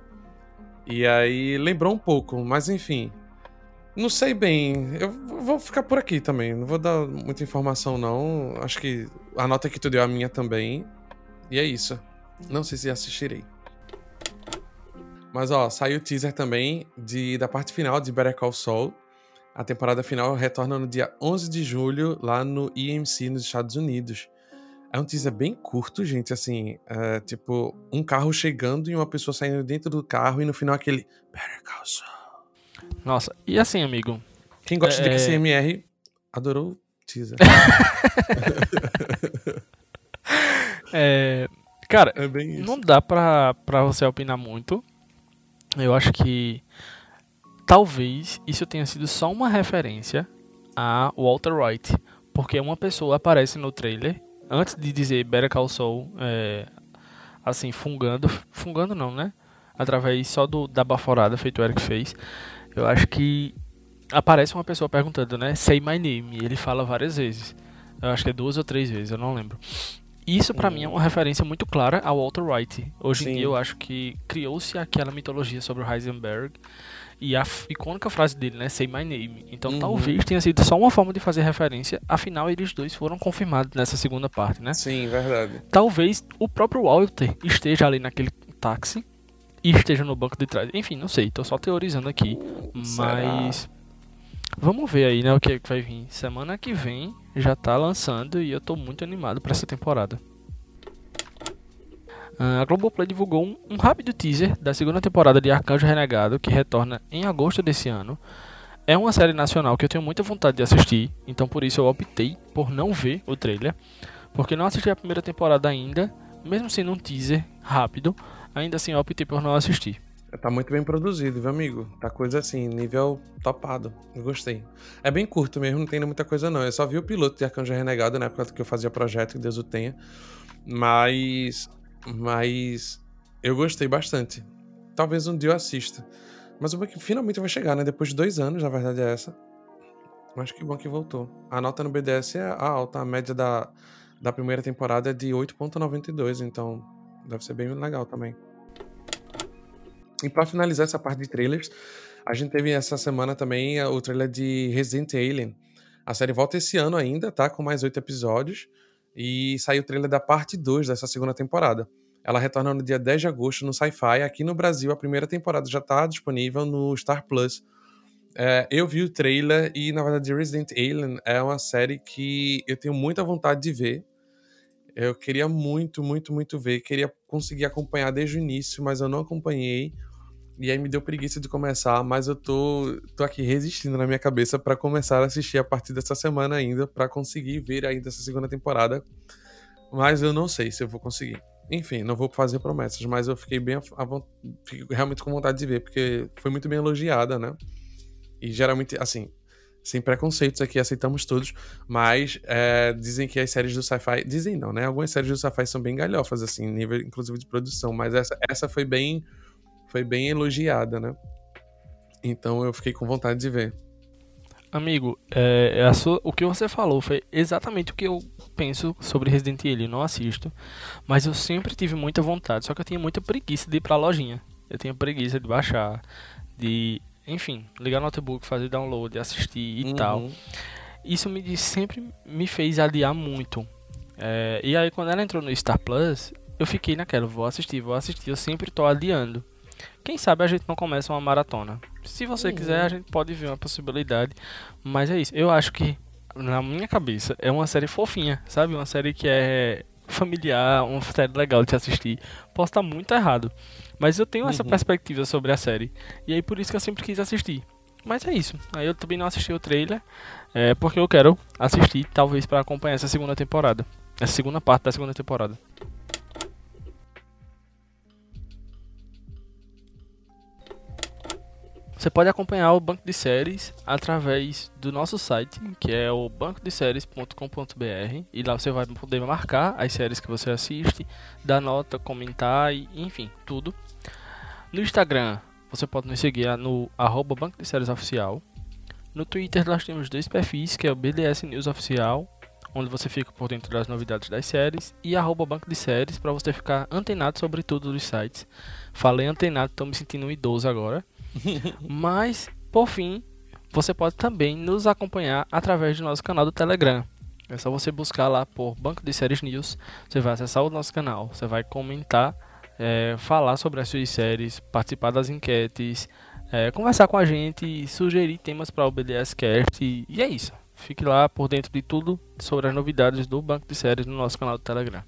S1: E aí lembrou um pouco, mas enfim. Não sei bem. Eu vou ficar por aqui também. Não vou dar muita informação, não. Acho que a nota que tu deu é a minha também. E é isso. Não sei se assistirei. Mas ó, saiu o teaser também de, da parte final de Better Call Saul. A temporada final retorna no dia 11 de julho lá no EMC nos Estados Unidos. É um teaser bem curto, gente, assim, é, tipo, um carro chegando e uma pessoa saindo dentro do carro e no final aquele Better Call Saul.
S2: Nossa, e assim, amigo?
S1: Quem gosta é... de SMR adorou Teaser.
S2: é, cara, é não dá pra, pra você opinar muito. Eu acho que talvez isso tenha sido só uma referência a Walter White. Porque uma pessoa aparece no trailer, antes de dizer Better Call Saul, é, assim, fungando. Fungando não, né? Através só do, da baforada feito o Eric fez. Eu acho que aparece uma pessoa perguntando, né? Say my name. E ele fala várias vezes. Eu acho que é duas ou três vezes, eu não lembro. Isso para hum. mim é uma referência muito clara ao Walter White. Hoje Sim. em dia eu acho que criou-se aquela mitologia sobre o Heisenberg e a icônica frase dele, né, Say My Name. Então uhum. talvez tenha sido só uma forma de fazer referência, afinal eles dois foram confirmados nessa segunda parte, né?
S1: Sim, verdade.
S2: Talvez o próprio Walter esteja ali naquele táxi e esteja no banco de trás. Enfim, não sei, tô só teorizando aqui, mas Vamos ver aí, né, o que, vai vir. Semana que vem já tá lançando e eu tô muito animado para essa temporada. Uh, a Globoplay divulgou um, um, rápido teaser da segunda temporada de Arcanjo Renegado, que retorna em agosto desse ano. É uma série nacional que eu tenho muita vontade de assistir, então por isso eu optei por não ver o trailer, porque não assisti a primeira temporada ainda, mesmo sendo um teaser rápido, ainda assim eu optei por não assistir.
S1: Tá muito bem produzido, viu, amigo? Tá coisa assim, nível topado. Eu gostei. É bem curto mesmo, não tem muita coisa não. Eu só vi o piloto de Arcanjo Renegado na época que eu fazia projeto, que Deus o tenha. Mas. Mas. Eu gostei bastante. Talvez um dia eu assista. Mas o que finalmente vai chegar, né? Depois de dois anos, na verdade, é essa. Mas que bom que voltou. A nota no BDS é alta, a média da, da primeira temporada é de 8,92, então deve ser bem legal também. E para finalizar essa parte de trailers, a gente teve essa semana também o trailer de Resident Alien. A série volta esse ano ainda, tá? Com mais oito episódios. E saiu o trailer da parte 2 dessa segunda temporada. Ela retorna no dia 10 de agosto no Sci-Fi. Aqui no Brasil, a primeira temporada já está disponível no Star Plus. É, eu vi o trailer e, na verdade, Resident Alien é uma série que eu tenho muita vontade de ver. Eu queria muito, muito, muito ver. Queria conseguir acompanhar desde o início, mas eu não acompanhei. E aí me deu preguiça de começar, mas eu tô, tô aqui resistindo na minha cabeça para começar a assistir a partir dessa semana ainda, para conseguir ver ainda essa segunda temporada. Mas eu não sei se eu vou conseguir. Enfim, não vou fazer promessas, mas eu fiquei bem. Fico realmente com vontade de ver, porque foi muito bem elogiada, né? E geralmente, assim, sem preconceitos aqui, aceitamos todos, mas é, dizem que as séries do sci-fi. Dizem não, né? Algumas séries do sci-fi são bem galhofas, assim, nível inclusive de produção, mas essa, essa foi bem. Foi bem elogiada, né? Então eu fiquei com vontade de ver.
S2: Amigo, é, sua, o que você falou foi exatamente o que eu penso sobre Resident Evil. Eu não assisto, mas eu sempre tive muita vontade. Só que eu tinha muita preguiça de ir pra lojinha. Eu tinha preguiça de baixar, de, enfim, ligar no notebook, fazer download, assistir e uhum. tal. Isso me sempre me fez adiar muito. É, e aí quando ela entrou no Star Plus, eu fiquei naquela, vou assistir, vou assistir. Eu sempre tô adiando. Quem sabe a gente não começa uma maratona. Se você uhum. quiser, a gente pode ver uma possibilidade. Mas é isso. Eu acho que, na minha cabeça, é uma série fofinha, sabe? Uma série que é familiar, uma série legal de assistir. Posso estar muito errado. Mas eu tenho essa uhum. perspectiva sobre a série. E aí por isso que eu sempre quis assistir. Mas é isso. Aí eu também não assisti o trailer. É porque eu quero assistir, talvez, para acompanhar essa segunda temporada. Essa segunda parte da segunda temporada. Você pode acompanhar o banco de séries através do nosso site, que é o bancodeséries.com.br, e lá você vai poder marcar as séries que você assiste, dar nota, comentar e enfim, tudo. No Instagram, você pode nos seguir no arroba Banco de Séries Oficial. No Twitter nós temos dois perfis, que é o BDS News Oficial, onde você fica por dentro das novidades das séries, e arroba Banco de Séries, para você ficar antenado sobre tudo dos sites. Falei antenado, estou me sentindo um idoso agora. Mas, por fim, você pode também nos acompanhar através do nosso canal do Telegram. É só você buscar lá por Banco de Séries News. Você vai acessar o nosso canal. Você vai comentar, é, falar sobre as suas séries, participar das enquetes, é, conversar com a gente, sugerir temas para o BDS Cast. E, e é isso. Fique lá por dentro de tudo sobre as novidades do Banco de Séries no nosso canal do Telegram.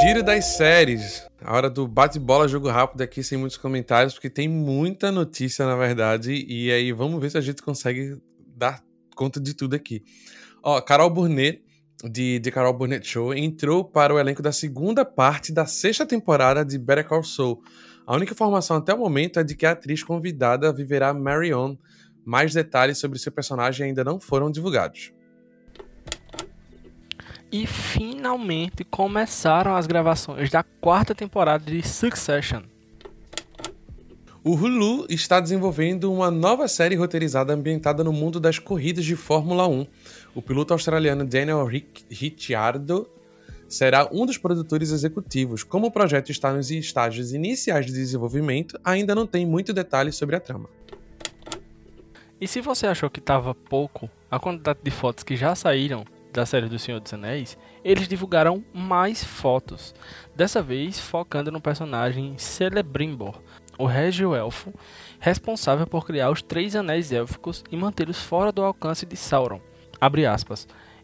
S1: Giro das séries. A hora do bate-bola, jogo rápido aqui, sem muitos comentários, porque tem muita notícia, na verdade. E aí, vamos ver se a gente consegue dar conta de tudo aqui. Ó, Carol Burnett, de The Carol Burnett Show, entrou para o elenco da segunda parte da sexta temporada de Better Call Saul. A única informação até o momento é de que a atriz convidada viverá Marion. Mais detalhes sobre seu personagem ainda não foram divulgados.
S2: E finalmente começaram as gravações da quarta temporada de Succession.
S1: O Hulu está desenvolvendo uma nova série roteirizada ambientada no mundo das corridas de Fórmula 1. O piloto australiano Daniel Ricciardo será um dos produtores executivos. Como o projeto está nos estágios iniciais de desenvolvimento, ainda não tem muito detalhe sobre a trama.
S2: E se você achou que estava pouco a quantidade de fotos que já saíram da série do Senhor dos Anéis, eles divulgaram mais fotos, dessa vez focando no personagem Celebrimbor, o Régio Elfo, responsável por criar os três anéis élficos e mantê-los fora do alcance de Sauron.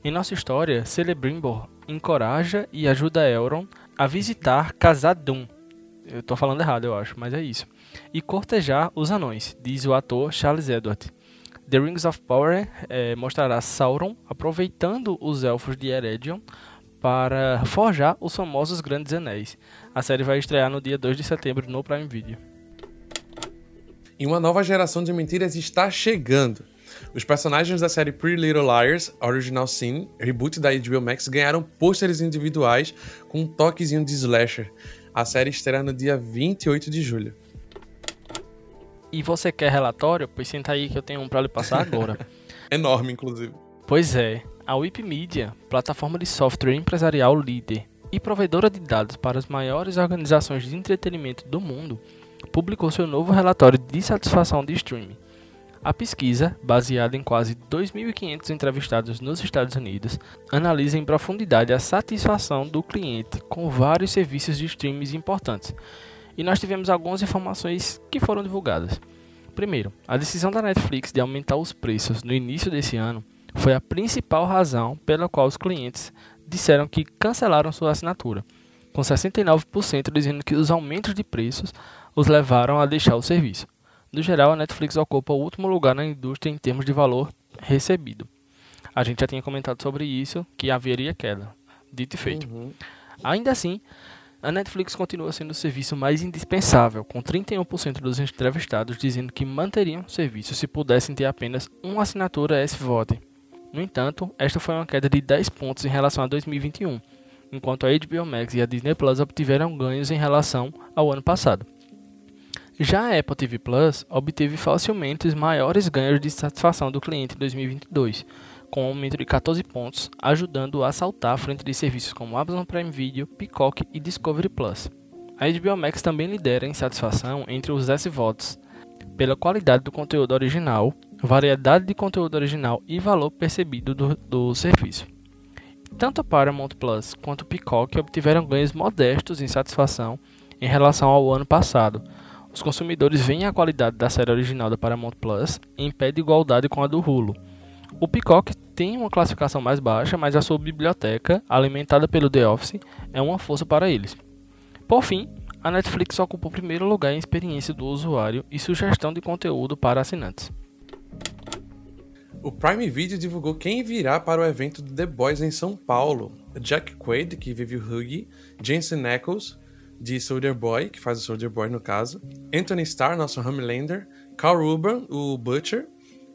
S2: Em nossa história, Celebrimbor encoraja e ajuda Elrond a visitar Khazad-dûm. Eu tô falando errado, eu acho, mas é isso. E cortejar os anões, diz o ator Charles Edward. The Rings of Power é, mostrará Sauron aproveitando os elfos de Eregion para forjar os famosos Grandes Anéis. A série vai estrear no dia 2 de setembro no Prime Video.
S1: E uma nova geração de mentiras está chegando. Os personagens da série Pretty Little Liars, Original Sin, reboot da HBO Max, ganharam pôsteres individuais com um toquezinho de slasher. A série estreia no dia 28 de julho.
S2: E você quer relatório? Pois senta aí que eu tenho um para lhe passar agora.
S1: Enorme, inclusive.
S2: Pois é, a Wikimedia, plataforma de software empresarial líder e provedora de dados para as maiores organizações de entretenimento do mundo, publicou seu novo relatório de satisfação de streaming. A pesquisa, baseada em quase 2.500 entrevistados nos Estados Unidos, analisa em profundidade a satisfação do cliente com vários serviços de streaming importantes. E nós tivemos algumas informações que foram divulgadas. Primeiro, a decisão da Netflix de aumentar os preços no início desse ano foi a principal razão pela qual os clientes disseram que cancelaram sua assinatura, com 69% dizendo que os aumentos de preços os levaram a deixar o serviço. No geral, a Netflix ocupa o último lugar na indústria em termos de valor recebido. A gente já tinha comentado sobre isso, que haveria queda. Dito e feito. Uhum. Ainda assim, a Netflix continua sendo o serviço mais indispensável, com 31% dos entrevistados dizendo que manteriam o serviço se pudessem ter apenas uma assinatura S-VOD. No entanto, esta foi uma queda de 10 pontos em relação a 2021, enquanto a HBO Max e a Disney Plus obtiveram ganhos em relação ao ano passado. Já a Apple TV Plus obteve facilmente os maiores ganhos de satisfação do cliente em 2022, com um aumento de 14 pontos, ajudando a saltar à frente de serviços como Amazon Prime Video, Peacock e Discovery Plus. A HBO Max também lidera em satisfação entre os S-Votos, pela qualidade do conteúdo original, variedade de conteúdo original e valor percebido do, do serviço. Tanto a Paramount Plus quanto o Peacock obtiveram ganhos modestos em satisfação em relação ao ano passado. Os consumidores veem a qualidade da série original da Paramount Plus em pé de igualdade com a do Hulu. O Peacock tem uma classificação mais baixa, mas a sua biblioteca, alimentada pelo The Office, é uma força para eles. Por fim, a Netflix ocupa o primeiro lugar em experiência do usuário e sugestão de conteúdo para assinantes.
S1: O Prime Video divulgou quem virá para o evento do The Boys em São Paulo. Jack Quaid, que vive o Huggy, Jensen Ackles, de Soldier Boy, que faz o Soldier Boy no caso, Anthony Starr, nosso Homelander, Carl Urban, o Butcher,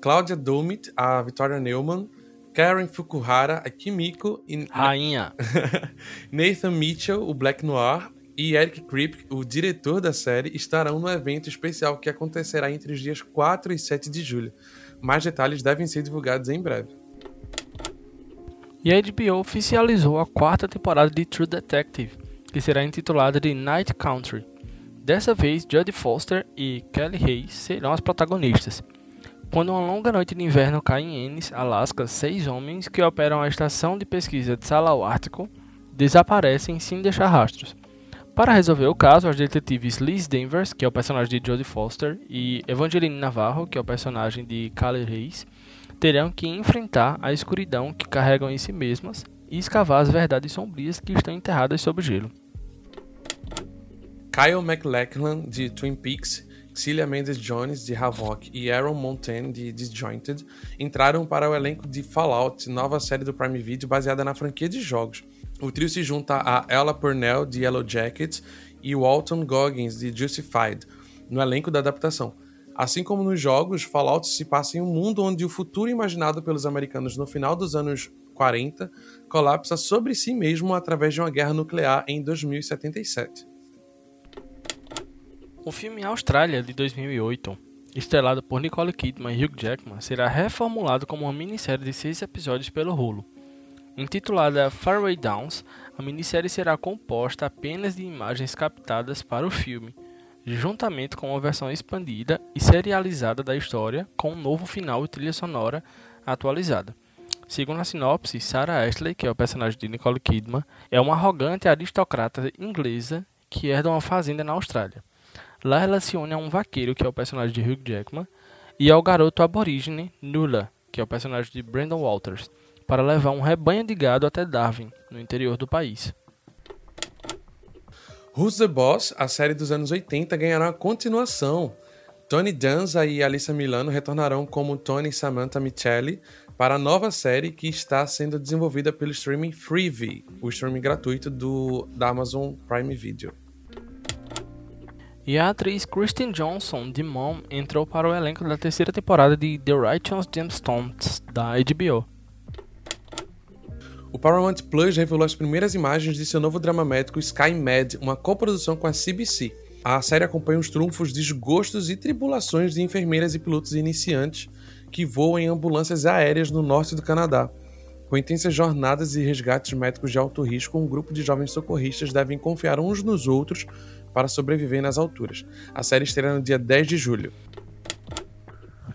S1: Claudia Domit, a Victoria Neumann, Karen Fukuhara, a Kimiko
S2: e... Rainha!
S1: Nathan Mitchell, o Black Noir, e Eric Kripke, o diretor da série, estarão no evento especial que acontecerá entre os dias 4 e 7 de julho. Mais detalhes devem ser divulgados em breve.
S2: E a HBO oficializou a quarta temporada de True Detective, que será intitulada de Night Country. Dessa vez, Jodie Foster e Kelly Hayes serão as protagonistas. Quando uma longa noite de inverno cai em Ennis, Alaska, seis homens que operam a estação de pesquisa de Salau Ártico desaparecem sem deixar rastros. Para resolver o caso, os detetives Liz Danvers, que é o personagem de Jodie Foster, e Evangeline Navarro, que é o personagem de Callie Reis, terão que enfrentar a escuridão que carregam em si mesmas e escavar as verdades sombrias que estão enterradas sob gelo.
S1: Kyle MacLachlan, de Twin Peaks, Celia Mendes Jones, de Havoc, e Aaron Montaigne, de Disjointed, entraram para o elenco de Fallout, nova série do Prime Video baseada na franquia de jogos. O trio se junta a Ella Purnell, de Yellow Jackets, e Walton Goggins, de Justified, no elenco da adaptação. Assim como nos jogos, Fallout se passa em um mundo onde o futuro imaginado pelos americanos no final dos anos 40 colapsa sobre si mesmo através de uma guerra nuclear em 2077.
S2: O filme Austrália, de 2008, estrelado por Nicole Kidman e Hugh Jackman, será reformulado como uma minissérie de seis episódios pelo Hulu. Intitulada Faraway Downs, a minissérie será composta apenas de imagens captadas para o filme, juntamente com uma versão expandida e serializada da história, com um novo final e trilha sonora atualizada. Segundo a sinopse, Sarah Ashley, que é o personagem de Nicole Kidman, é uma arrogante aristocrata inglesa que herda uma fazenda na Austrália. Lá ela se une a um vaqueiro, que é o personagem de Hugh Jackman, e ao garoto aborígene Nula, que é o personagem de Brandon Walters para levar um rebanho de gado até Darwin, no interior do país.
S1: Who's the Boss, a série dos anos 80, ganhará uma continuação. Tony Danza e Alissa Milano retornarão como Tony e Samantha Michelli para a nova série que está sendo desenvolvida pelo streaming Freevee, o streaming gratuito do, da Amazon Prime Video.
S2: E a atriz Kristen Johnson, de Mom, entrou para o elenco da terceira temporada de The Righteous Gemstones, da HBO.
S1: O Paramount Plus revelou as primeiras imagens de seu novo drama médico Sky Med, uma coprodução com a CBC. A série acompanha os trunfos, desgostos e tribulações de enfermeiras e pilotos iniciantes que voam em ambulâncias aéreas no norte do Canadá. Com intensas jornadas e resgates médicos de alto risco, um grupo de jovens socorristas devem confiar uns nos outros para sobreviver nas alturas. A série estreia no dia 10 de julho.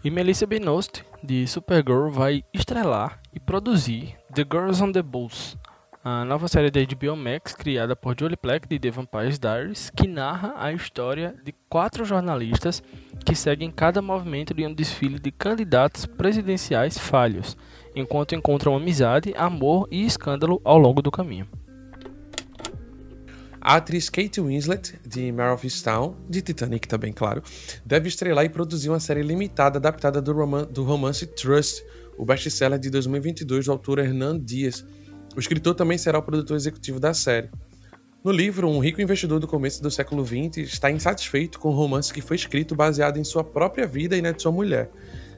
S2: E Melissa Benoist, de Supergirl, vai estrelar e produzir The Girls on the Bulls, a nova série da HBO Max criada por Julie Plec de The Vampire Diaries, que narra a história de quatro jornalistas que seguem cada movimento de um desfile de candidatos presidenciais falhos, enquanto encontram amizade, amor e escândalo ao longo do caminho.
S1: A atriz Kate Winslet, de Mare of Easttown, de Titanic também, claro, deve estrelar e produzir uma série limitada adaptada do, roman do romance Trust, o best-seller de 2022 do autor Hernan Dias. O escritor também será o produtor executivo da série. No livro, um rico investidor do começo do século XX está insatisfeito com o romance que foi escrito baseado em sua própria vida e na de sua mulher.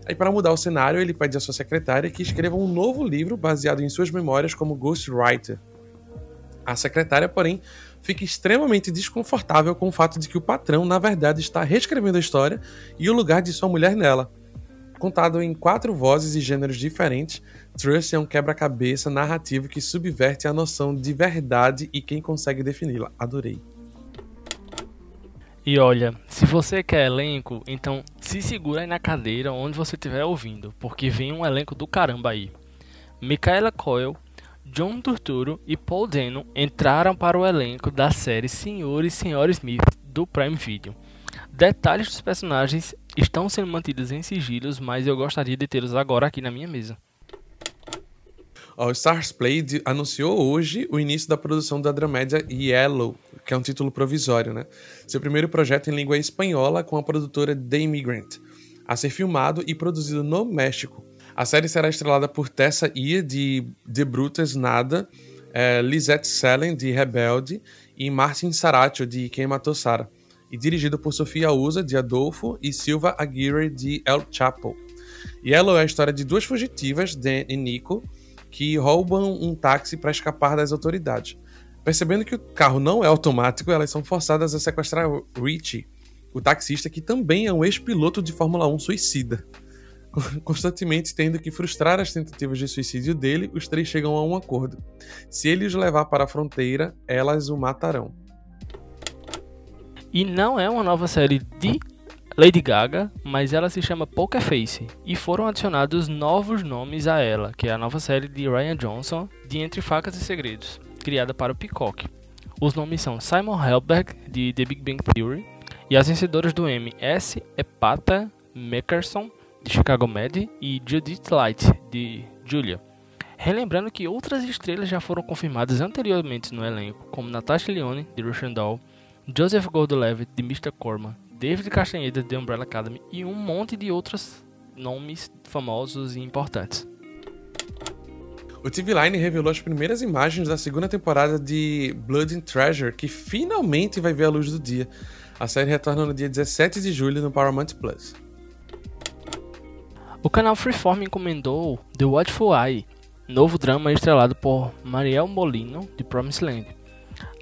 S1: Aí, para mudar o cenário, ele pede à sua secretária que escreva um novo livro baseado em suas memórias como ghostwriter. A secretária, porém, fica extremamente desconfortável com o fato de que o patrão, na verdade, está reescrevendo a história e o lugar de sua mulher nela. Contado em quatro vozes e gêneros diferentes, Trust é um quebra-cabeça narrativo que subverte a noção de verdade e quem consegue defini-la. Adorei.
S2: E olha, se você quer elenco, então se segura aí na cadeira onde você estiver ouvindo, porque vem um elenco do caramba aí. Micaela Coyle, John Turturro e Paul Dano entraram para o elenco da série Senhor e Senhora Smith do Prime Video. Detalhes dos personagens estão sendo mantidos em sigilos, mas eu gostaria de tê-los agora aqui na minha mesa.
S1: O Stars Play anunciou hoje o início da produção da dramédia Yellow, que é um título provisório, né? Seu primeiro projeto em língua espanhola com a produtora The Immigrant, a ser filmado e produzido no México. A série será estrelada por Tessa Ia, de The Brutus Nada, é, Lisette Sellen, de Rebelde, e Martin Saratio, de Quem Matou Sarah, e dirigido por Sofia Usa, de Adolfo, e Silva Aguirre, de El Chapo. Yellow é a história de duas fugitivas, Dan e Nico, que roubam um táxi para escapar das autoridades. Percebendo que o carro não é automático, elas são forçadas a sequestrar Richie, o taxista que também é um ex-piloto de Fórmula 1 suicida. Constantemente tendo que frustrar as tentativas de suicídio dele, os três chegam a um acordo. Se ele os levar para a fronteira, elas o matarão.
S2: E não é uma nova série de Lady Gaga, mas ela se chama Poker Face e foram adicionados novos nomes a ela, que é a nova série de Ryan Johnson de Entre Facas e Segredos, criada para o Peacock. Os nomes são Simon Helberg de The Big Bang Theory e as vencedoras do Emmy S. Epata Meckerson de Chicago Med, e Judith Light, de Julia. Relembrando que outras estrelas já foram confirmadas anteriormente no elenco, como Natasha Lyonne, de Russian Doll, Joseph Gordon-Levitt, de Mr. Corman, David Castaneda, de Umbrella Academy e um monte de outros nomes famosos e importantes.
S1: O TV Line revelou as primeiras imagens da segunda temporada de Blood and Treasure, que finalmente vai ver a luz do dia. A série retorna no dia 17 de julho no Paramount Plus.
S2: O canal Freeform encomendou The Watchful Eye, novo drama estrelado por Mariel Molino, de Promised Land.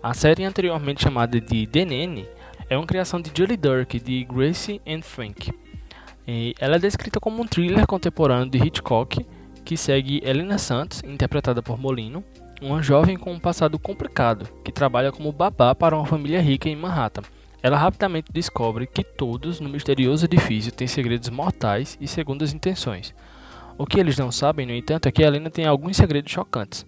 S2: A série anteriormente chamada de The Nene é uma criação de Julie Dirk, de Gracie and Frank. E ela é descrita como um thriller contemporâneo de Hitchcock, que segue Helena Santos, interpretada por Molino, uma jovem com um passado complicado, que trabalha como babá para uma família rica em Manhattan. Ela rapidamente descobre que todos no misterioso edifício têm segredos mortais e segundas intenções. O que eles não sabem, no entanto, é que Helena tem alguns segredos chocantes.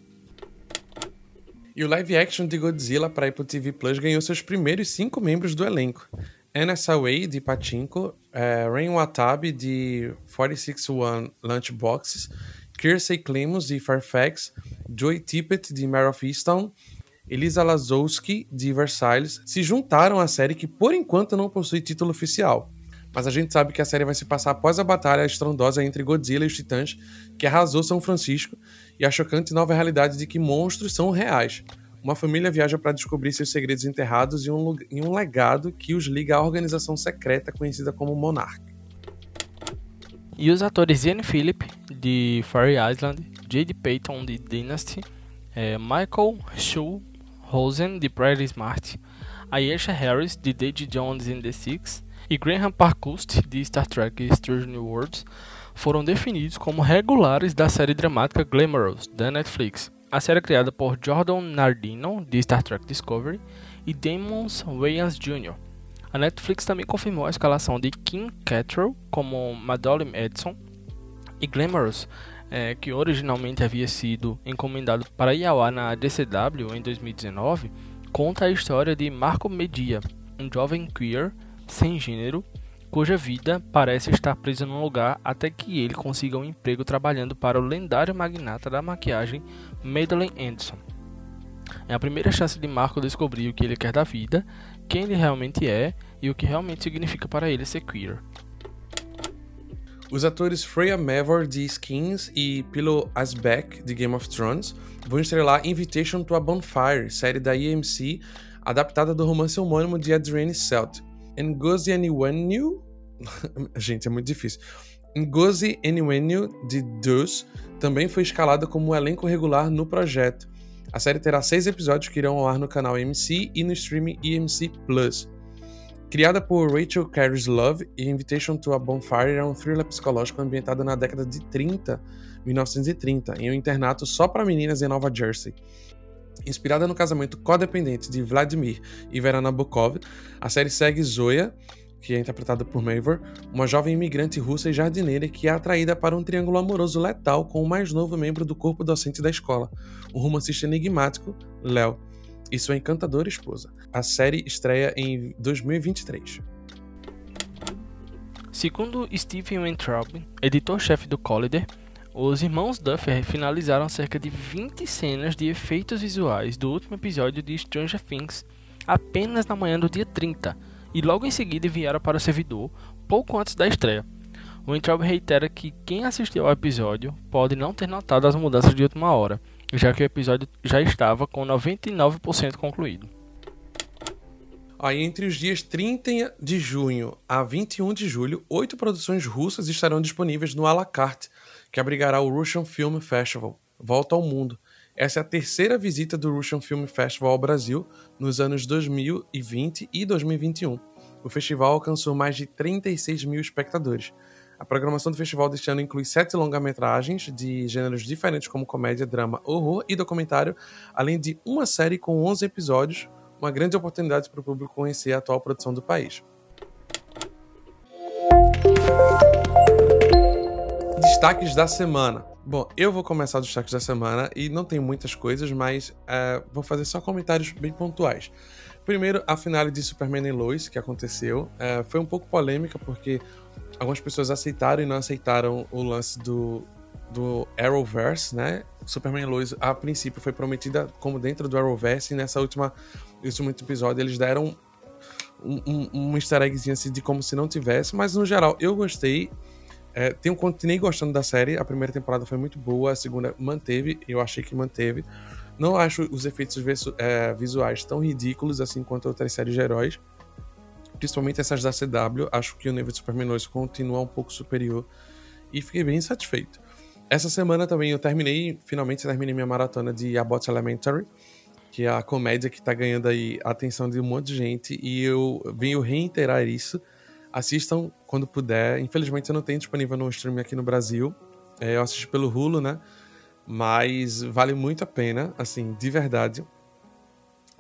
S1: E o live action de Godzilla para Apple TV Plus ganhou seus primeiros cinco membros do elenco. Anna Sawai, de Pachinko, é, Rain Watabe, de 461 Lunchboxes, Kirsey Clemons, de Fairfax, Joy Tippett, de Mare of Easttown Elisa Lazowski, de Versailles, se juntaram à série que por enquanto não possui título oficial. Mas a gente sabe que a série vai se passar após a batalha estrondosa entre Godzilla e os Titãs, que arrasou São Francisco, e a chocante nova realidade de que monstros são reais. uma família viaja para descobrir seus segredos enterrados em um, em um legado que os liga à organização secreta conhecida como Monarch.
S2: E os atores Ian Phillip, de Fairy Island, Jade Payton, de Dynasty, é, Michael Shu Rosen, de Pretty Smart, Ayesha Harris, de Daisy Jones and the Six, e Graham Parkhurst, de Star Trek Strange New Worlds, foram definidos como regulares da série dramática Glamorous, da Netflix. A série é criada por Jordan Nardino, de Star Trek Discovery, e Damon Wayans Jr. A Netflix também confirmou a escalação de Kim Cattrall como Madeline Edson e Glamorous, é, que originalmente havia sido encomendado para Iauá na DCW em 2019, conta a história de Marco Media, um jovem queer sem gênero cuja vida parece estar presa num lugar até que ele consiga um emprego trabalhando para o lendário magnata da maquiagem Madeleine Anderson. É a primeira chance de Marco descobrir o que ele quer da vida, quem ele realmente é e o que realmente significa para ele ser queer.
S1: Os atores Freya Mavor de Skins e Pillow Asbeck de Game of Thrones vão estrelar Invitation to a Bonfire, série da EMC, adaptada do romance homônimo de Adrienne Selt. Ngozi Aniwenyu, gente, é muito difícil. Ngozi Aniwenyu de Deuce também foi escalada como elenco regular no projeto. A série terá seis episódios que irão ao ar no canal EMC e no streaming EMC Plus. Criada por Rachel Carries Love, Invitation to a Bonfire é um thriller psicológico ambientado na década de 30, 1930, em um internato só para meninas em Nova Jersey. Inspirada no casamento codependente de Vladimir e Verana Bukov, a série segue Zoya, que é interpretada por Mavor, uma jovem imigrante russa e jardineira que é atraída para um triângulo amoroso letal com o mais novo membro do corpo docente da escola, o romancista enigmático Léo e sua encantadora esposa. A série estreia em 2023.
S2: Segundo Stephen Weintraub, editor-chefe do Collider, os irmãos Duffer finalizaram cerca de 20 cenas de efeitos visuais do último episódio de Stranger Things apenas na manhã do dia 30 e logo em seguida enviaram para o servidor pouco antes da estreia. O Weintraub reitera que quem assistiu ao episódio pode não ter notado as mudanças de última hora, já que o episódio já estava com 99% concluído.
S1: Aí, entre os dias 30 de junho a 21 de julho, oito produções russas estarão disponíveis no à la carte, que abrigará o Russian Film Festival, Volta ao Mundo. Essa é a terceira visita do Russian Film Festival ao Brasil nos anos 2020 e 2021. O festival alcançou mais de 36 mil espectadores. A programação do festival deste ano inclui sete longa-metragens de gêneros diferentes como comédia, drama, horror e documentário, além de uma série com 11 episódios, uma grande oportunidade para o público conhecer a atual produção do país. Destaques da semana. Bom, eu vou começar os destaques da semana e não tem muitas coisas, mas é, vou fazer só comentários bem pontuais. Primeiro, a finale de Superman e Lois, que aconteceu, é, foi um pouco polêmica porque algumas pessoas aceitaram e não aceitaram o lance do, do Arrowverse, né? Superman Lois, a princípio, foi prometida como dentro do Arrowverse, e nessa última, último episódio eles deram um, um, um easter eggzinho assim de como se não tivesse, mas no geral eu gostei. É, tenho, continuei gostando da série, a primeira temporada foi muito boa, a segunda manteve, eu achei que manteve. Não acho os efeitos é, visuais tão ridículos assim quanto outras séries de heróis, principalmente essas da CW, acho que o nível de Superman 2 continua um pouco superior e fiquei bem satisfeito. Essa semana também eu terminei, finalmente terminei minha maratona de Abbott Elementary, que é a comédia que tá ganhando aí a atenção de um monte de gente e eu venho reiterar isso. Assistam quando puder. Infelizmente eu não tenho disponível no streaming aqui no Brasil. É, eu assisto pelo Hulu, né? Mas vale muito a pena, assim, de verdade.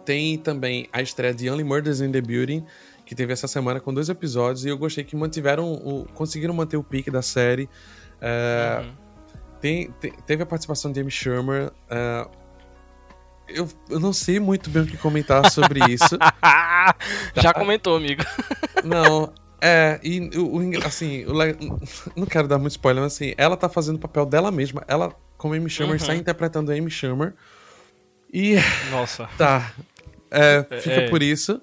S1: Tem também a estreia de Only Murders in the Building, que teve essa semana com dois episódios, e eu gostei que mantiveram o. conseguiram manter o pique da série. É, uhum. tem, teve a participação de Amy Schumer. É, eu, eu não sei muito bem o que comentar sobre isso.
S2: Já comentou, amigo.
S1: Não, é, e o, o assim, o, não quero dar muito spoiler, mas assim, ela tá fazendo o papel dela mesma. Ela, como Amy Schumer, uhum. está interpretando a Amy Schumer. E.
S2: Nossa.
S1: Tá. É, fica é, por isso.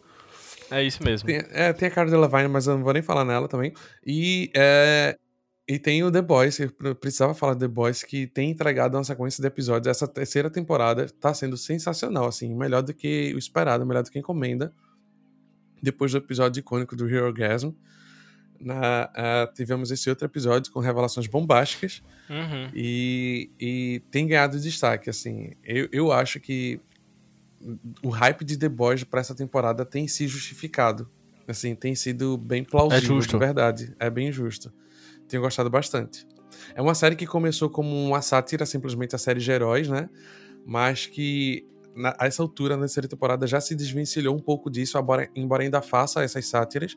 S2: É isso mesmo.
S1: Tem, é, tem a cara dela Levine, mas eu não vou nem falar nela também. E, é, E tem o The Boys, eu precisava falar The Boys, que tem entregado uma sequência de episódios. Essa terceira temporada tá sendo sensacional, assim, melhor do que o esperado, melhor do que encomenda. Depois do episódio icônico do Hero Orgasm, na, uh, tivemos esse outro episódio com revelações bombásticas
S2: Uhum.
S1: e, e tem ganhado destaque, assim. Eu, eu acho que o hype de The Boys para essa temporada tem se justificado. Assim, tem sido bem plausível,
S2: É justo.
S1: de verdade. É bem justo. Tenho gostado bastante. É uma série que começou como uma sátira, simplesmente a série de heróis, né? Mas que na, a essa altura, na terceira temporada, já se desvencilhou um pouco disso, embora, embora ainda faça essas sátiras,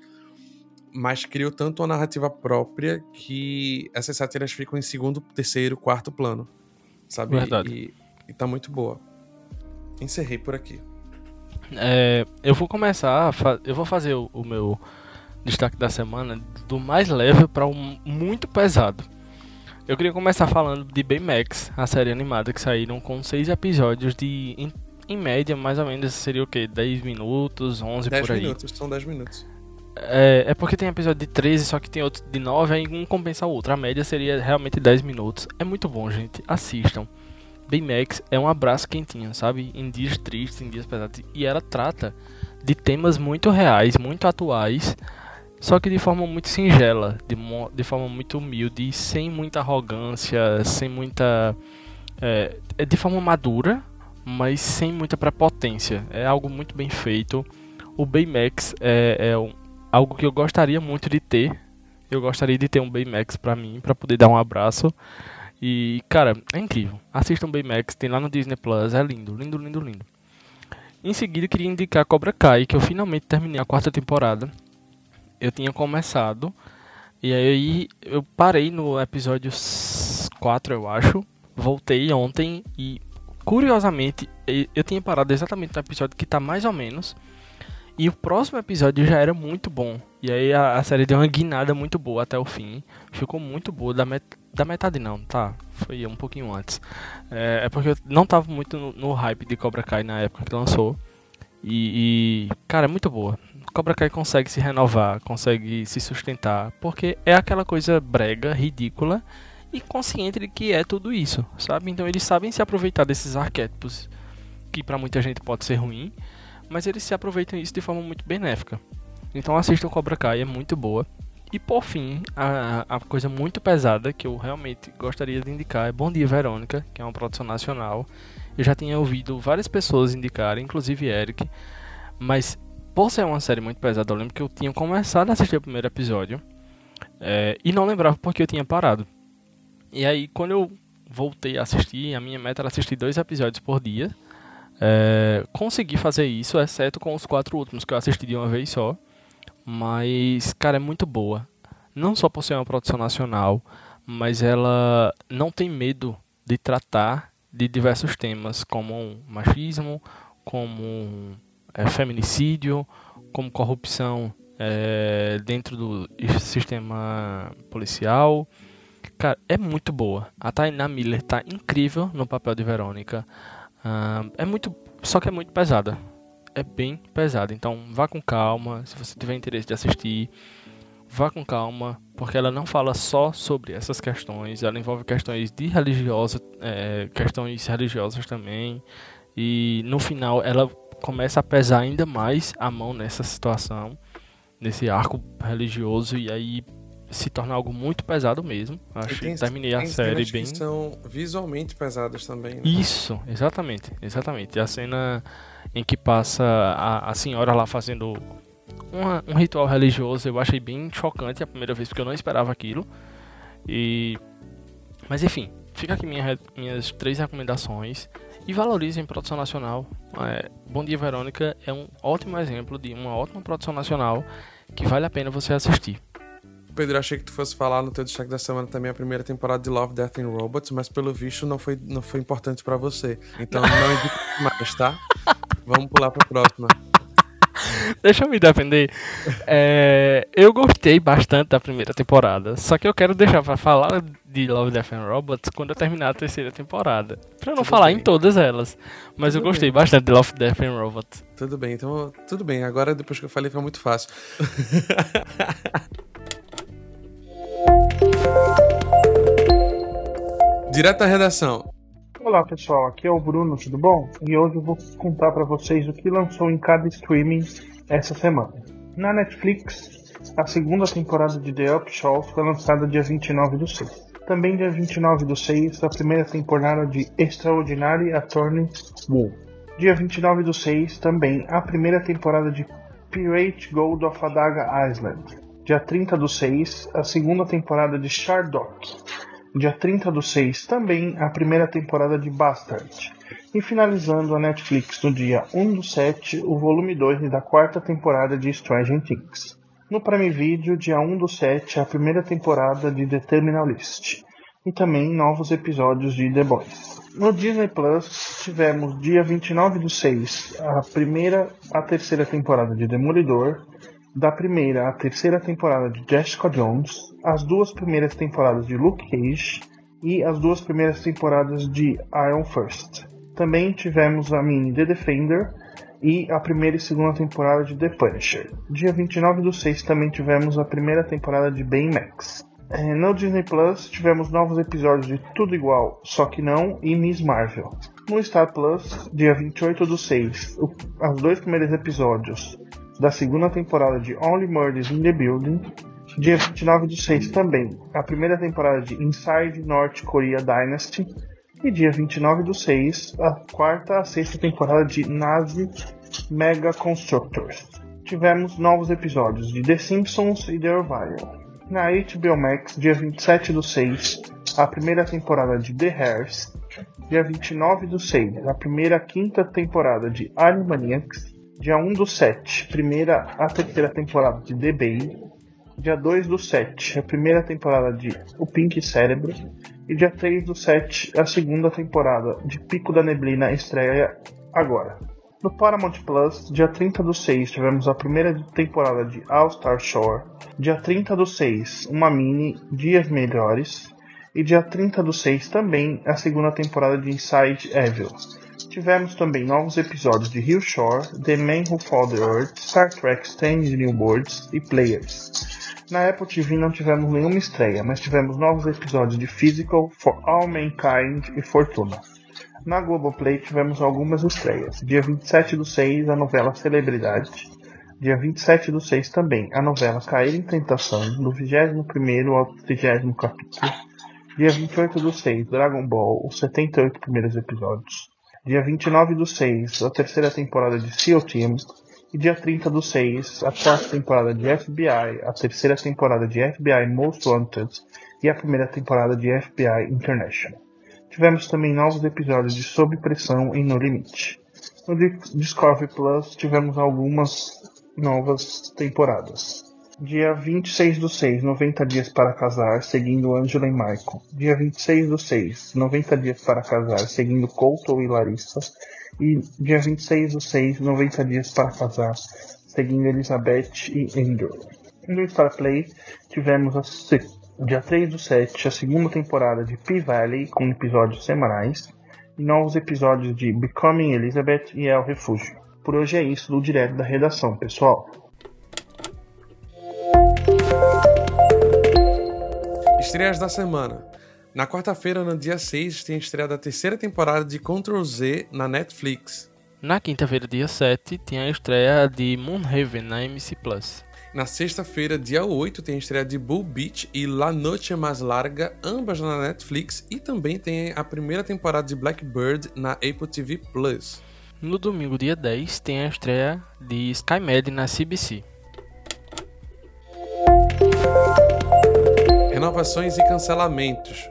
S1: mas criou tanto uma narrativa própria que essas sátiras ficam em segundo, terceiro, quarto plano, sabe?
S2: Verdade.
S1: E, e tá muito boa. Encerrei por aqui.
S2: É, eu vou começar, eu vou fazer o, o meu destaque da semana do mais leve para o muito pesado. Eu queria começar falando de Baymax, a série animada que saíram com seis episódios de, em, em média, mais ou menos seria o quê? 10 minutos, 11
S1: 10
S2: por aí.
S1: minutos, são 10 minutos.
S2: É, é porque tem episódio de 13, só que tem outro de 9, aí um compensa o outro. A média seria realmente 10 minutos. É muito bom, gente. Assistam. Baymax é um abraço quentinho, sabe? Em dias tristes, em dias pesados. E ela trata de temas muito reais, muito atuais, só que de forma muito singela, de, de forma muito humilde, sem muita arrogância, sem muita. É, é de forma madura, mas sem muita prepotência. É algo muito bem feito. O Baymax é, é um- algo que eu gostaria muito de ter. Eu gostaria de ter um Baymax pra mim, pra poder dar um abraço. E, cara, é incrível. Assistam Baymax, tem lá no Disney Plus, é lindo, lindo, lindo, lindo. Em seguida, queria indicar Cobra Kai, que eu finalmente terminei a quarta temporada. Eu tinha começado, e aí eu parei no episódio 4, eu acho. Voltei ontem e, curiosamente, eu tinha parado exatamente no episódio que tá mais ou menos. E o próximo episódio já era muito bom. E aí a, a série deu uma guinada muito boa até o fim. Ficou muito boa. Da, met, da metade não, tá? Foi um pouquinho antes. É, é porque eu não tava muito no, no hype de Cobra Kai na época que lançou. E, e, cara, é muito boa. Cobra Kai consegue se renovar, consegue se sustentar. Porque é aquela coisa brega, ridícula e consciente de que é tudo isso, sabe? Então eles sabem se aproveitar desses arquétipos que pra muita gente pode ser ruim mas eles se aproveitam isso de forma muito benéfica. Então assistam Cobra Kai, é muito boa. E por fim, a, a coisa muito pesada que eu realmente gostaria de indicar é Bom Dia Verônica, que é uma produção nacional. Eu já tinha ouvido várias pessoas indicarem, inclusive Eric, mas por ser uma série muito pesada, eu lembro que eu tinha começado a assistir o primeiro episódio é, e não lembrava porque eu tinha parado. E aí, quando eu voltei a assistir, a minha meta era assistir dois episódios por dia. É, consegui fazer isso, exceto com os quatro últimos que eu assisti de uma vez só. Mas, cara, é muito boa. Não só por ser uma produção nacional, mas ela não tem medo de tratar de diversos temas, como machismo, como é, feminicídio, como corrupção é, dentro do sistema policial. Cara, é muito boa. A Tainá Miller tá incrível no papel de Verônica. Ah, é muito. Só que é muito pesada. É bem pesada. Então vá com calma. Se você tiver interesse de assistir, vá com calma. Porque ela não fala só sobre essas questões. Ela envolve questões de religiosa, é, questões religiosas também. E no final ela começa a pesar ainda mais a mão nessa situação. Nesse arco religioso. E aí se torna algo muito pesado mesmo. Acho que terminei a série bem.
S1: que são visualmente pesadas também. Né?
S2: Isso, exatamente, exatamente. A cena em que passa a, a senhora lá fazendo uma- um ritual religioso, eu achei bem chocante a primeira vez, porque eu não esperava aquilo. E. Mas enfim, fica aqui minha minhas três recomendações. E valorizem produção nacional. É, Bom Dia Verônica é um ótimo exemplo de uma ótima produção nacional que vale a pena você assistir.
S1: Pedro, achei que tu fosse falar no teu destaque da semana também a primeira temporada de Love, Death and Robots, mas pelo visto não foi, não foi importante pra você. Então não indico mais, tá? Vamos pular pra próxima.
S2: Deixa eu me defender. É, eu gostei bastante da primeira temporada. Só que eu quero deixar pra falar de Love, Death and Robots quando eu terminar a terceira temporada. Pra não
S1: Tudo
S2: falar
S1: bem.
S2: em todas elas. Mas eu
S1: Tudo
S2: gostei
S1: bem.
S2: bastante de Love, Death and Robots.
S1: Tudo bem, então tudo bem. Agora depois que eu falei fica muito fácil. Direto da redação.
S3: Olá pessoal, aqui é o Bruno, tudo bom? E hoje eu vou contar para vocês o que lançou em cada streaming essa semana. Na Netflix, a segunda temporada de The Up Show foi lançada dia 29 do 6. Também dia 29 do 6, a primeira temporada de Extraordinary Attorney Woo. Dia 29 do 6, também a primeira temporada de Pirate Gold of Adaga Island. Dia 30 do 6, a segunda temporada de Shardock. Dia 30 do 6, também a primeira temporada de Bastard. E finalizando a Netflix no dia 1 do 7, o volume 2 da quarta temporada de Stranger Things. No Prime Video, dia 1 do 7, a primeira temporada de The Terminal List. E também novos episódios de The Boys. No Disney Plus, tivemos dia 29 do 6, a primeira a terceira temporada de Demolidor, da primeira à terceira temporada de Jessica Jones, as duas primeiras temporadas de Luke Cage e as duas primeiras temporadas de Iron First. Também tivemos a mini The Defender e a primeira e segunda temporada de The Punisher. Dia 29 do 6 também tivemos a primeira temporada de Baymax. É, no Disney Plus tivemos novos episódios de Tudo Igual, Só Que Não e Miss Marvel. No Star Plus, dia 28 do 6, os dois primeiros episódios da segunda temporada de Only Murders in the Building. Dia 29 do 6 também, a primeira temporada de Inside North Korea Dynasty e dia 29 do 6, a quarta a sexta temporada de Nazi Mega Constructors. Tivemos novos episódios de The Simpsons e The Orville. Na HBO Max, dia 27 do 6, a primeira temporada de The Hairs. Dia 29 do 6, a primeira quinta temporada de Animaniacs. Dia 1 do 7, primeira a terceira temporada de The Bay. Dia 2 do 7, a primeira temporada de O Pink Cérebro. E dia 3 do 7, a segunda temporada de Pico da Neblina estreia agora. No Paramount Plus, dia 30 do 6, tivemos a primeira temporada de All Star Shore. Dia 30 do 6, uma mini Dias Melhores. E dia 30 do 6 também a segunda temporada de Inside Evil. Tivemos também novos episódios de Hill Shore, The Man Who Fought the Earth, Star Trek Strange New Worlds e Players. Na Apple TV não tivemos nenhuma estreia, mas tivemos novos episódios de Physical, For All Mankind e Fortuna. Na Globoplay tivemos algumas estreias. Dia 27 do 6, a novela Celebridade. Dia 27 do 6 também, a novela Cair em Tentação, do 21 ao 30 capítulo. Dia 28 do 6, Dragon Ball, os 78 primeiros episódios. Dia 29 do 6, a terceira temporada de SEAL Team. E dia 30 do 6, a quarta temporada de FBI, a terceira temporada de FBI Most Wanted e a primeira temporada de FBI International. Tivemos também novos episódios de Sob Pressão e No Limite. No Discovery Plus tivemos algumas novas temporadas. Dia 26 do 6, 90 dias para casar, seguindo Angela e Michael. Dia 26 do 6, 90 dias para casar, seguindo Colton e Larissa. E dia 26 do 6, 90 dias para casar, seguindo Elizabeth e Andrew. No Star Play, tivemos a dia 3 do 7, a segunda temporada de P-Valley, com episódios semanais, e novos episódios de Becoming Elizabeth e El Refúgio. Por hoje é isso do Direto da Redação, pessoal.
S1: Estreias da semana. Na quarta-feira, no dia 6, tem a estreia da terceira temporada de Ctrl Z na Netflix.
S2: Na quinta-feira, dia 7, tem a estreia de Moonhaven na MC Plus.
S1: Na sexta-feira, dia 8, tem a estreia de Bull Beach e La Noche Mais Larga, ambas na Netflix, e também tem a primeira temporada de Blackbird na Apple TV Plus.
S2: No domingo, dia 10, tem a estreia de SkyMed na CBC.
S1: Renovações e cancelamentos.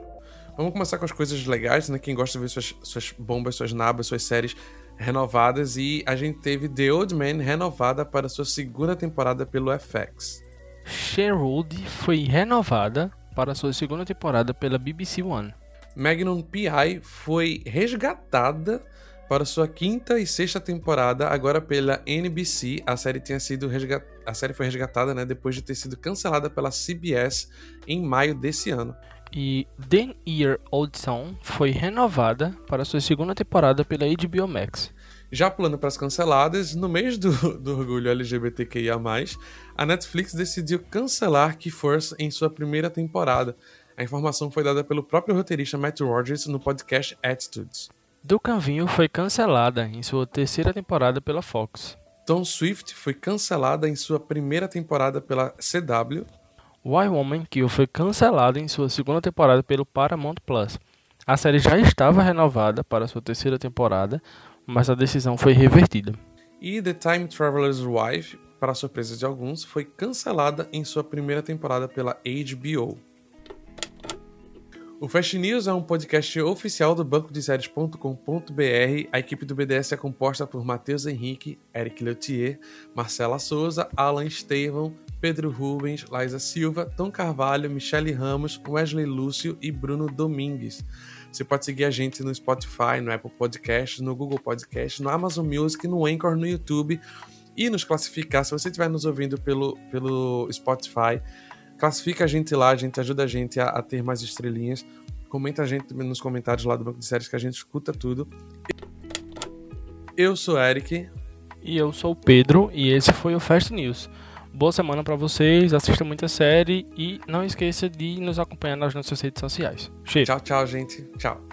S1: Vamos começar com as coisas legais, né? Quem gosta de ver suas, suas bombas, suas nabas, suas séries renovadas. E a gente teve The Old Man renovada para sua segunda temporada pelo FX.
S2: Sherwood foi renovada para sua segunda temporada pela BBC One.
S1: Magnum P.I. foi resgatada para sua quinta e sexta temporada, agora pela NBC. A série tinha sido resgat... a série foi resgatada, né, depois de ter sido cancelada pela CBS em maio desse ano.
S2: E The Year Old Song foi renovada para sua segunda temporada pela HBO Max.
S1: Já pulando para as canceladas, no mês do, do orgulho LGBTQIA+, a Netflix decidiu cancelar Key Force em sua primeira temporada. A informação foi dada pelo próprio roteirista Matt Rogers no podcast Attitudes.
S2: Do Canvinho foi cancelada em sua terceira temporada pela Fox.
S1: Tom Swift foi cancelada em sua primeira temporada pela CW.
S2: Why Woman Kill foi cancelada em sua segunda temporada pelo Paramount Plus. A série já estava renovada para sua terceira temporada, mas a decisão foi revertida.
S1: E The Time Traveler's Wife, para surpresa de alguns, foi cancelada em sua primeira temporada pela HBO. O Fast News é um podcast oficial do banco de séries.com.br. A equipe do BDS é composta por Matheus Henrique, Eric Leutier, Marcela Souza, Alan Estevão, Pedro Rubens, Laisa Silva, Tom Carvalho, Michele Ramos, Wesley Lúcio e Bruno Domingues. Você pode seguir a gente no Spotify, no Apple Podcast, no Google Podcast, no Amazon Music, no Anchor, no YouTube e nos classificar. Se você estiver nos ouvindo pelo, pelo Spotify, Classifica a gente lá, a gente ajuda a gente a, a ter mais estrelinhas. Comenta a gente nos comentários lá do Banco de Séries que a gente escuta tudo. Eu sou Eric.
S2: E eu sou o Pedro e esse foi o Fast News. Boa semana para vocês, assista muita série e não esqueça de nos acompanhar nas nossas redes sociais.
S1: Cheiro. Tchau, tchau, gente. Tchau.